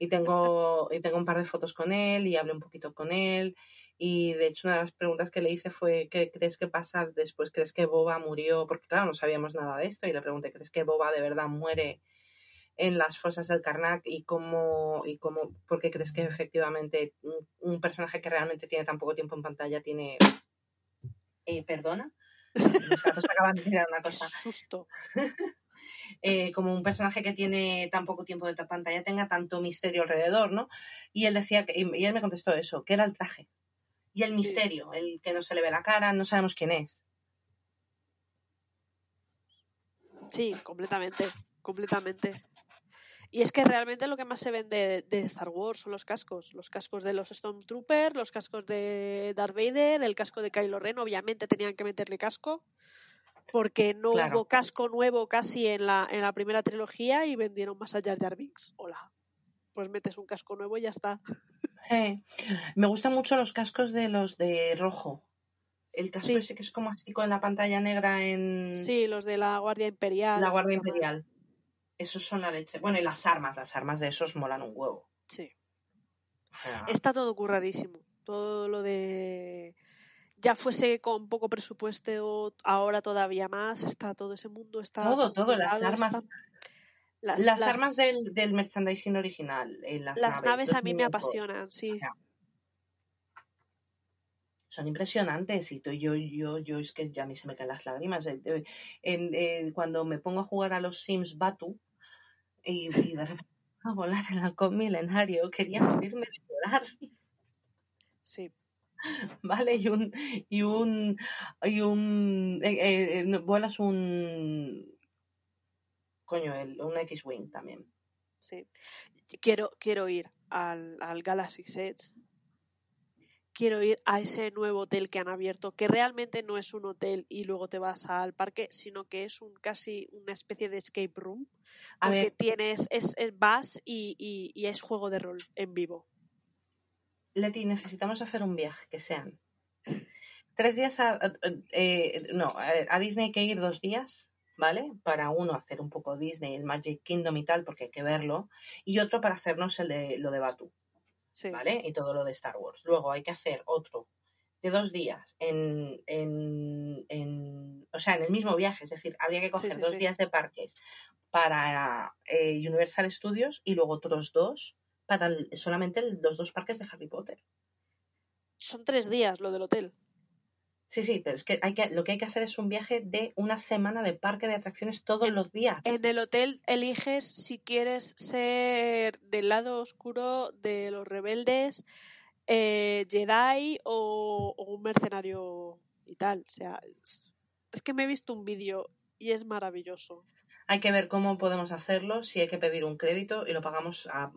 Y tengo, y tengo un par de fotos con él y hablé un poquito con él. Y de hecho, una de las preguntas que le hice fue: ¿Qué crees que pasa después? ¿Crees que Boba murió? Porque, claro, no sabíamos nada de esto. Y le pregunté: ¿Crees que Boba de verdad muere en las fosas del Karnak? ¿Y cómo, y cómo por qué crees que efectivamente un personaje que realmente tiene tan poco tiempo en pantalla tiene eh, perdona. Los gatos acaban de tirar una cosa. susto. Eh, como un personaje que tiene tan poco tiempo de pantalla tenga tanto misterio alrededor, ¿no? Y él decía que, y él me contestó eso, que era el traje. Y el misterio, el que no se le ve la cara, no sabemos quién es. Sí, completamente, completamente. Y es que realmente lo que más se vende de Star Wars son los cascos. Los cascos de los Stormtroopers, los cascos de Darth Vader, el casco de Kylo Ren. Obviamente tenían que meterle casco porque no hubo casco nuevo casi en la, en la primera trilogía y vendieron más allá de Binks. Hola. Pues metes un casco nuevo y ya está. Eh, me gustan mucho los cascos de los de rojo. El casco ese que es como así con la pantalla negra en. Sí, los de la Guardia Imperial. La Guardia Imperial. Esos son la leche. Bueno, y las armas, las armas de esos molan un huevo. Sí. Está todo curradísimo. Todo lo de. Ya fuese con poco presupuesto, ahora todavía más. Está todo ese mundo. Está todo, todo. Las armas. Las, armas del, del, merchandising original. las, naves, a mí me apasionan, sí. son impresionantes y yo, yo, yo es que ya a mí se me caen las lágrimas. En, cuando me pongo a jugar a los Sims Batu, y, de repente a volar el halcón milenario, quería morirme de llorar. Sí. Vale, y un, y un, y un, eh, eh, eh, vuelas un, coño, el, un X-Wing también. Sí. Quiero, quiero ir al, al Galaxy Edge quiero ir a ese nuevo hotel que han abierto, que realmente no es un hotel y luego te vas al parque, sino que es un casi una especie de escape room, porque tienes, es, vas y, es juego de rol en vivo. Leti, necesitamos hacer un viaje, que sean tres días a, eh, no, a Disney hay que ir dos días, ¿vale? Para uno hacer un poco Disney, el Magic Kingdom y tal, porque hay que verlo, y otro para hacernos el de, lo de Batu. ¿Vale? Y todo lo de Star Wars. Luego hay que hacer otro de dos días en, en, o sea, en el mismo viaje, es decir, habría que coger dos días de parques para eh, Universal Studios y luego otros dos para solamente los dos parques de Harry Potter. Son tres días lo del hotel. Sí, sí, pero es que, hay que lo que hay que hacer es un viaje de una semana de parque de atracciones todos los días. En el hotel eliges si quieres ser del lado oscuro de los rebeldes, eh, Jedi o, un mercenario y tal. O sea, es que me he visto un vídeo y es maravilloso. Hay que ver cómo podemos hacerlo, si hay que pedir un crédito y lo pagamos a,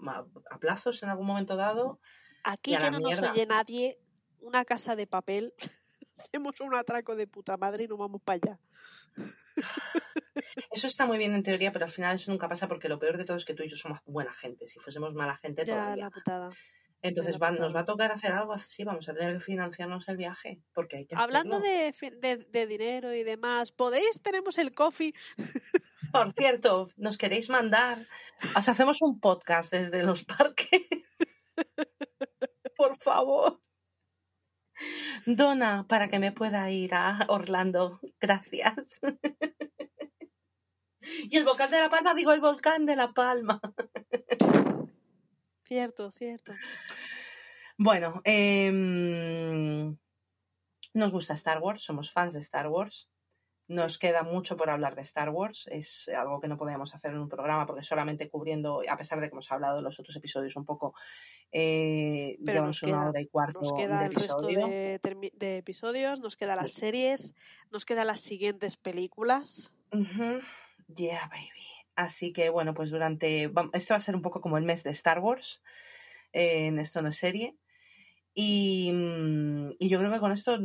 plazos en algún momento dado. Aquí que no nos oye nadie, una casa de papel hacemos un atraco de puta madre y no vamos para allá. Eso está muy bien en teoría, pero al final eso nunca pasa porque lo peor de todo es que tú y yo somos buena gente. Si fuésemos mala gente, ya, la putada. Entonces nos va a tocar hacer algo así, vamos a tener que financiarnos el viaje, porque hay que Hablando de, de, dinero y demás, ¿podéis? Tenemos el coffee. Por cierto, ¿nos queréis mandar? Os hacemos un podcast desde los parques. Por favor. Dona para que me pueda ir a Orlando. Gracias. Y el volcán de la Palma, digo el volcán de la Palma. Cierto, cierto. Bueno, em, nos gusta Star Wars, somos fans de Star Wars. Nos queda mucho por hablar de Star Wars. Es algo que no podíamos hacer en un programa porque solamente cubriendo, a pesar de que hemos hablado de los otros episodios un poco, eh, Pero nos una queda- hora y cuarto Nos queda de el resto de, episodios, nos quedan las series, nos quedan las siguientes películas. Ujú. Yeah, baby. Así que bueno, pues durante. Este va a ser un poco como el mes de Star Wars. eh, en esto no es serie. Y, mm, y yo creo que con esto.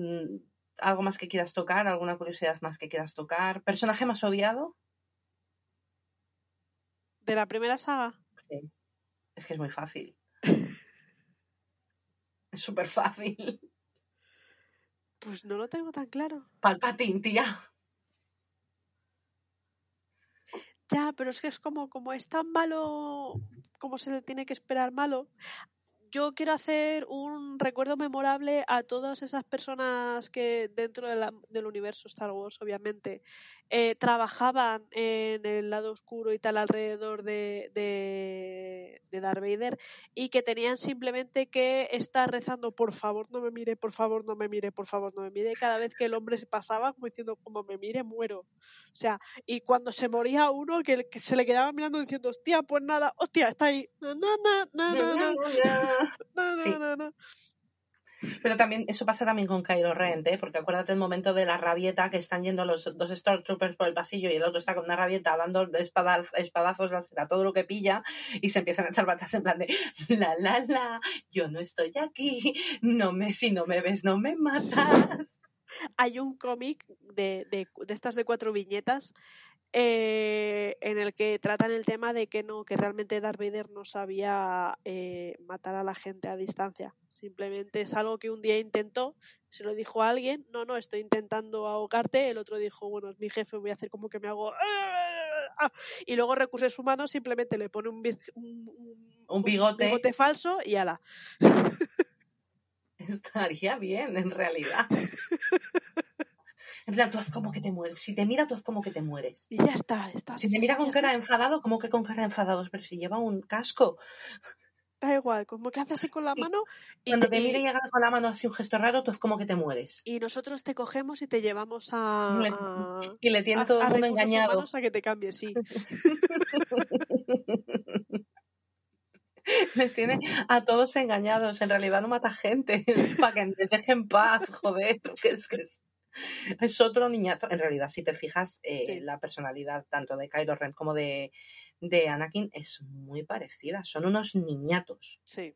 ¿Algo más que quieras tocar? ¿Alguna curiosidad más que quieras tocar? ¿Personaje más odiado? De la primera saga, Sí. Es que es muy fácil. Es súper fácil. pues no lo tengo tan claro. Palpatín, tía. Ya, pero es que es como, como es tan malo como se le tiene que esperar malo. Yo quiero hacer un recuerdo memorable a todas esas personas que dentro del universo Star Wars, obviamente, eh, trabajaban en el lado oscuro y tal alrededor de, de, de Darth Vader y que tenían simplemente que estar rezando, por favor no me mire, por favor no me mire, por favor no me mire, cada vez que el hombre se pasaba como diciendo, como me mire, muero. O sea, y cuando se moría uno, que, que se le quedaba mirando diciendo, hostia, pues nada, hostia, está ahí. Na, na, na, na, na, na, na, Sí. na, na. Pero también, eso pasa también con Kylo Ren, ¿eh? porque acuérdate el momento de la rabieta que están yendo los dos Stormtroopers por el pasillo y el otro está con una rabieta dando espadaz- espadazos a todo lo que pilla y se empiezan a echar batas en plan de la la la, yo no estoy aquí, no me, si no me ves no me matas. Hay un cómic de, de, de estas de cuatro viñetas eh, en el que tratan el tema de que no, que realmente Darth Vader no sabía eh, matar a la gente a distancia. Simplemente es algo que un día intentó, se lo dijo a alguien, no, no, estoy intentando ahogarte, el otro dijo, bueno, es mi jefe, voy a hacer como que me hago... ¡ah! Y luego recursos humanos simplemente le pone un, biz- un, un- Un bigote. bigote falso y ala. Estaría bien, en realidad. En plan, tú haz como que te mueres. Si te mira, tú haz como que te mueres. Y ya está, está. Si te mira con cara de enfadado, como que con cara de enfadado, pero si lleva un casco. Da igual, como que hace así con la Sí. mano y, Cuando te- te mira y- y haga con la mano así un gesto raro, tú es como que te mueres. y nosotros te cogemos y te llevamos a, Le- a, Y le tiene a- todo el mundo engañado. a que te cambies, sí. Les tiene a todos engañados. En realidad no mata gente. Para que les dejen en paz, joder. Que es, que es, es otro niñato. En realidad, si te fijas, eh, Sí. la personalidad tanto de Kylo Ren como de, de Anakin es muy parecida. Son unos niñatos. Sí,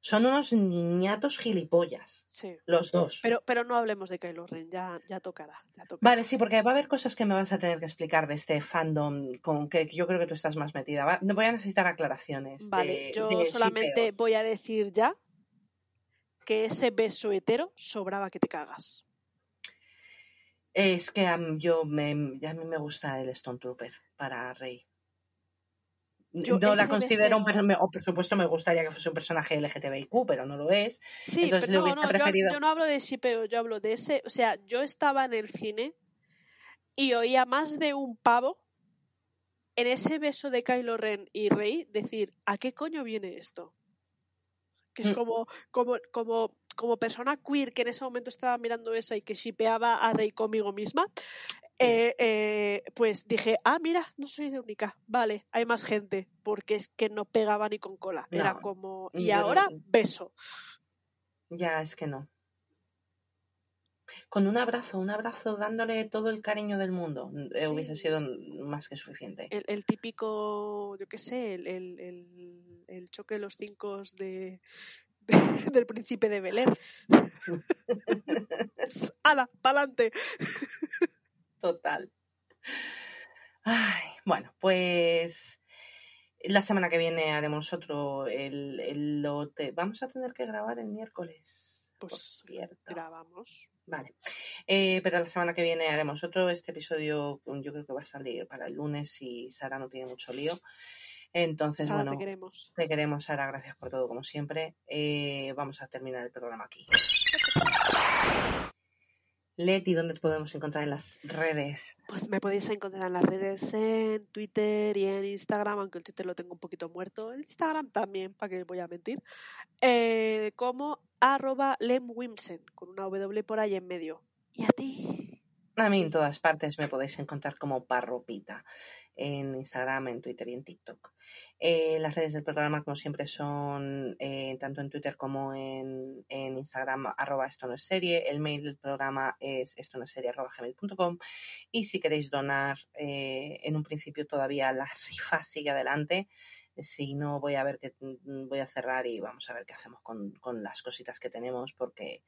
Son unos niñatos gilipollas. sí. Los dos. Pero, pero no hablemos de Kylo Ren, ya, ya tocará. Ya tocará. Vale, sí, porque va a haber cosas que me vas a tener que explicar de este fandom con que yo creo que tú estás más metida. Va- Voy a necesitar aclaraciones. Vale, de- yo de solamente voy a decir ya que ese beso hetero sobraba que te cagas. Es que yo me, a mí me gusta el Stormtrooper para Rey. Yo no la considero un personaje, o por supuesto me gustaría que fuese un personaje LGTBIQ, pero no lo es. Sí, Entonces pero le no, hubiese no, yo- preferido- Yo, no hablo de shipeo, yo hablo de ese. O sea, yo estaba en el cine y oía más de un pavo en ese beso de Kylo Ren y Rey decir, ¿a qué coño viene esto? Que es Mm. como, como, como, como persona queer que en ese momento estaba mirando eso y que shipeaba a Rey conmigo misma. eh, eh, pues dije, ah, mira, no soy la única, vale, hay más gente, porque es que no pegaba ni con cola, era como, y ahora beso. Ya, es que no. Con un abrazo, un abrazo dándole todo el cariño del mundo, eh, hubiese sido más que suficiente. el, el típico, yo qué sé, el, el, el- choque de los cinco de, de- del príncipe de Belén. ¡Hala! ¡Pa'lante! Total. Ay, bueno, pues la semana que viene haremos otro. El, el lote. Vamos a tener que grabar el miércoles. Por Pues cierto. grabamos. Vale. Eh, pero la semana que viene haremos otro. Este episodio mm, yo creo que va a salir para el lunes y Sara no tiene mucho lío. Entonces, Sara, bueno, te queremos. te queremos, Sara. Gracias por todo, como siempre. Eh, vamos a terminar el programa aquí. Leti, ¿dónde te podemos encontrar en las redes? Pues me podéis encontrar en las redes en Twitter y en Instagram, aunque el Twitter lo tengo un poquito muerto. El Instagram también, para que voy a mentir. Eh, como arroba lemwimsen, con una W por ahí en medio. ¿Y a ti? A mí en todas partes me podéis encontrar como parropita en Instagram, en Twitter y en TikTok. Eh, las redes del programa, como siempre, son eh, tanto en Twitter como en, Instagram, arroba esto no es serie. El mail del programa es esto no es serie, arroba gmail.com. Y si queréis donar, eh, en un principio todavía la rifa sigue adelante. Si no, voy a ver que voy a cerrar y vamos a ver qué hacemos con, con las cositas que tenemos porque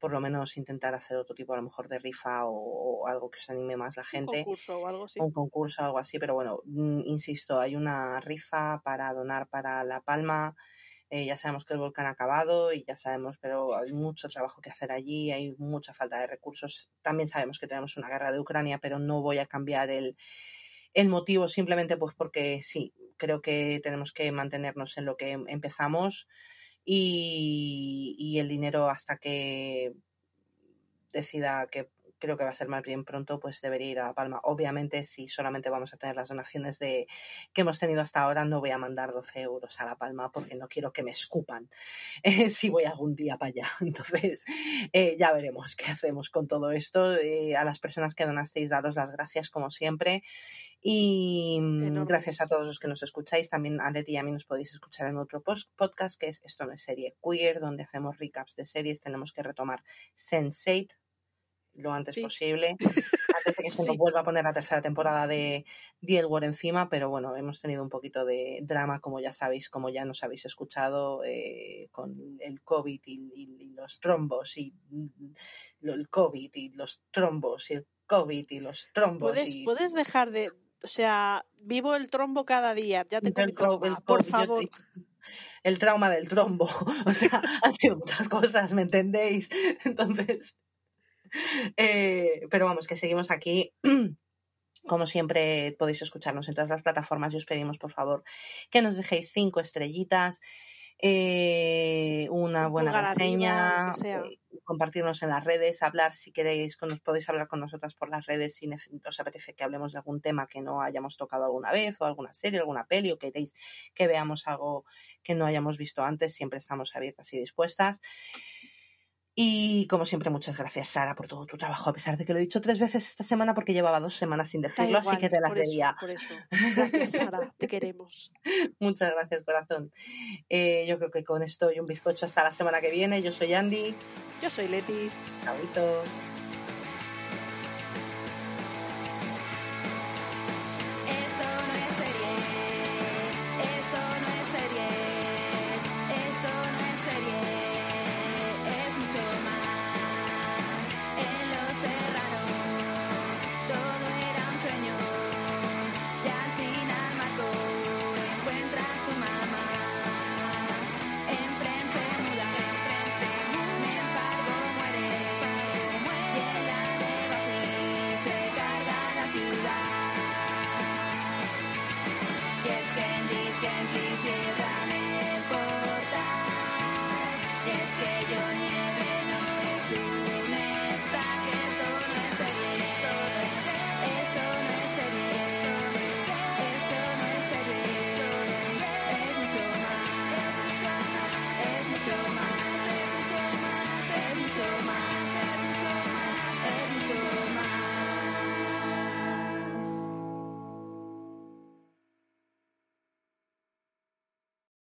por lo menos intentar hacer otro tipo a lo mejor de rifa o, algo que os anime más la gente. Un concurso o algo así. Un concurso o algo así, pero bueno, mm, insisto, hay una rifa para donar para La Palma. Eh, ya sabemos que el volcán ha acabado y ya sabemos, pero hay mucho trabajo que hacer allí, hay mucha falta de recursos. También sabemos que tenemos una guerra de Ucrania, pero no voy a cambiar el, el motivo simplemente pues porque sí, creo que tenemos que mantenernos en lo que empezamos y, el dinero hasta que decida que creo que va a ser más bien pronto, pues debería ir a Palma. Obviamente, si solamente vamos a tener las donaciones de que hemos tenido hasta ahora, no voy a mandar 12 euros a La Palma porque no quiero que me escupan eh, si voy algún día para allá. Entonces, eh, ya veremos qué hacemos con todo esto. Eh, a las personas que donasteis, daros las gracias como siempre. Y mm, gracias a todos los que nos escucháis. También a Leti y a mí nos podéis escuchar en otro podcast que es Esto no es serie queer, donde hacemos recaps de series. Tenemos que retomar Sense8 lo antes posible, antes de que se nos vuelva a poner la tercera temporada de The War encima, pero bueno, hemos tenido un poquito de drama, como ya sabéis, como ya nos habéis escuchado, eh, con el COVID y, los trombos, y mm, el COVID y los trombos, y el COVID y los trombos. ¿Puedes, ¿puedes dejar de, o sea, vivo el trombo cada día, ya te el, por favor. el trauma del trombo, o sea, han sido muchas cosas, ¿me entendéis? Entonces, eh, pero vamos, que seguimos aquí. Como siempre, podéis escucharnos en todas las plataformas y os pedimos, por favor, que nos dejéis cinco estrellitas, eh, una buena reseña, eh, compartirnos en las redes, hablar si queréis, nos podéis hablar con nosotras por las redes si os apetece que hablemos de algún tema que no hayamos tocado alguna vez, o alguna serie, alguna peli, o queréis que veamos algo que no hayamos visto antes, siempre estamos abiertas y dispuestas. Y como siempre, muchas gracias, Sara, por todo tu trabajo, a pesar de que lo he dicho tres veces esta semana porque llevaba dos semanas sin decirlo, así que te las debía. Por eso, gracias, Sara, te queremos. Muchas gracias, corazón. Eh, yo creo que con esto y un bizcocho hasta la semana que viene. Yo soy Andy. Yo soy Leti. Chauito.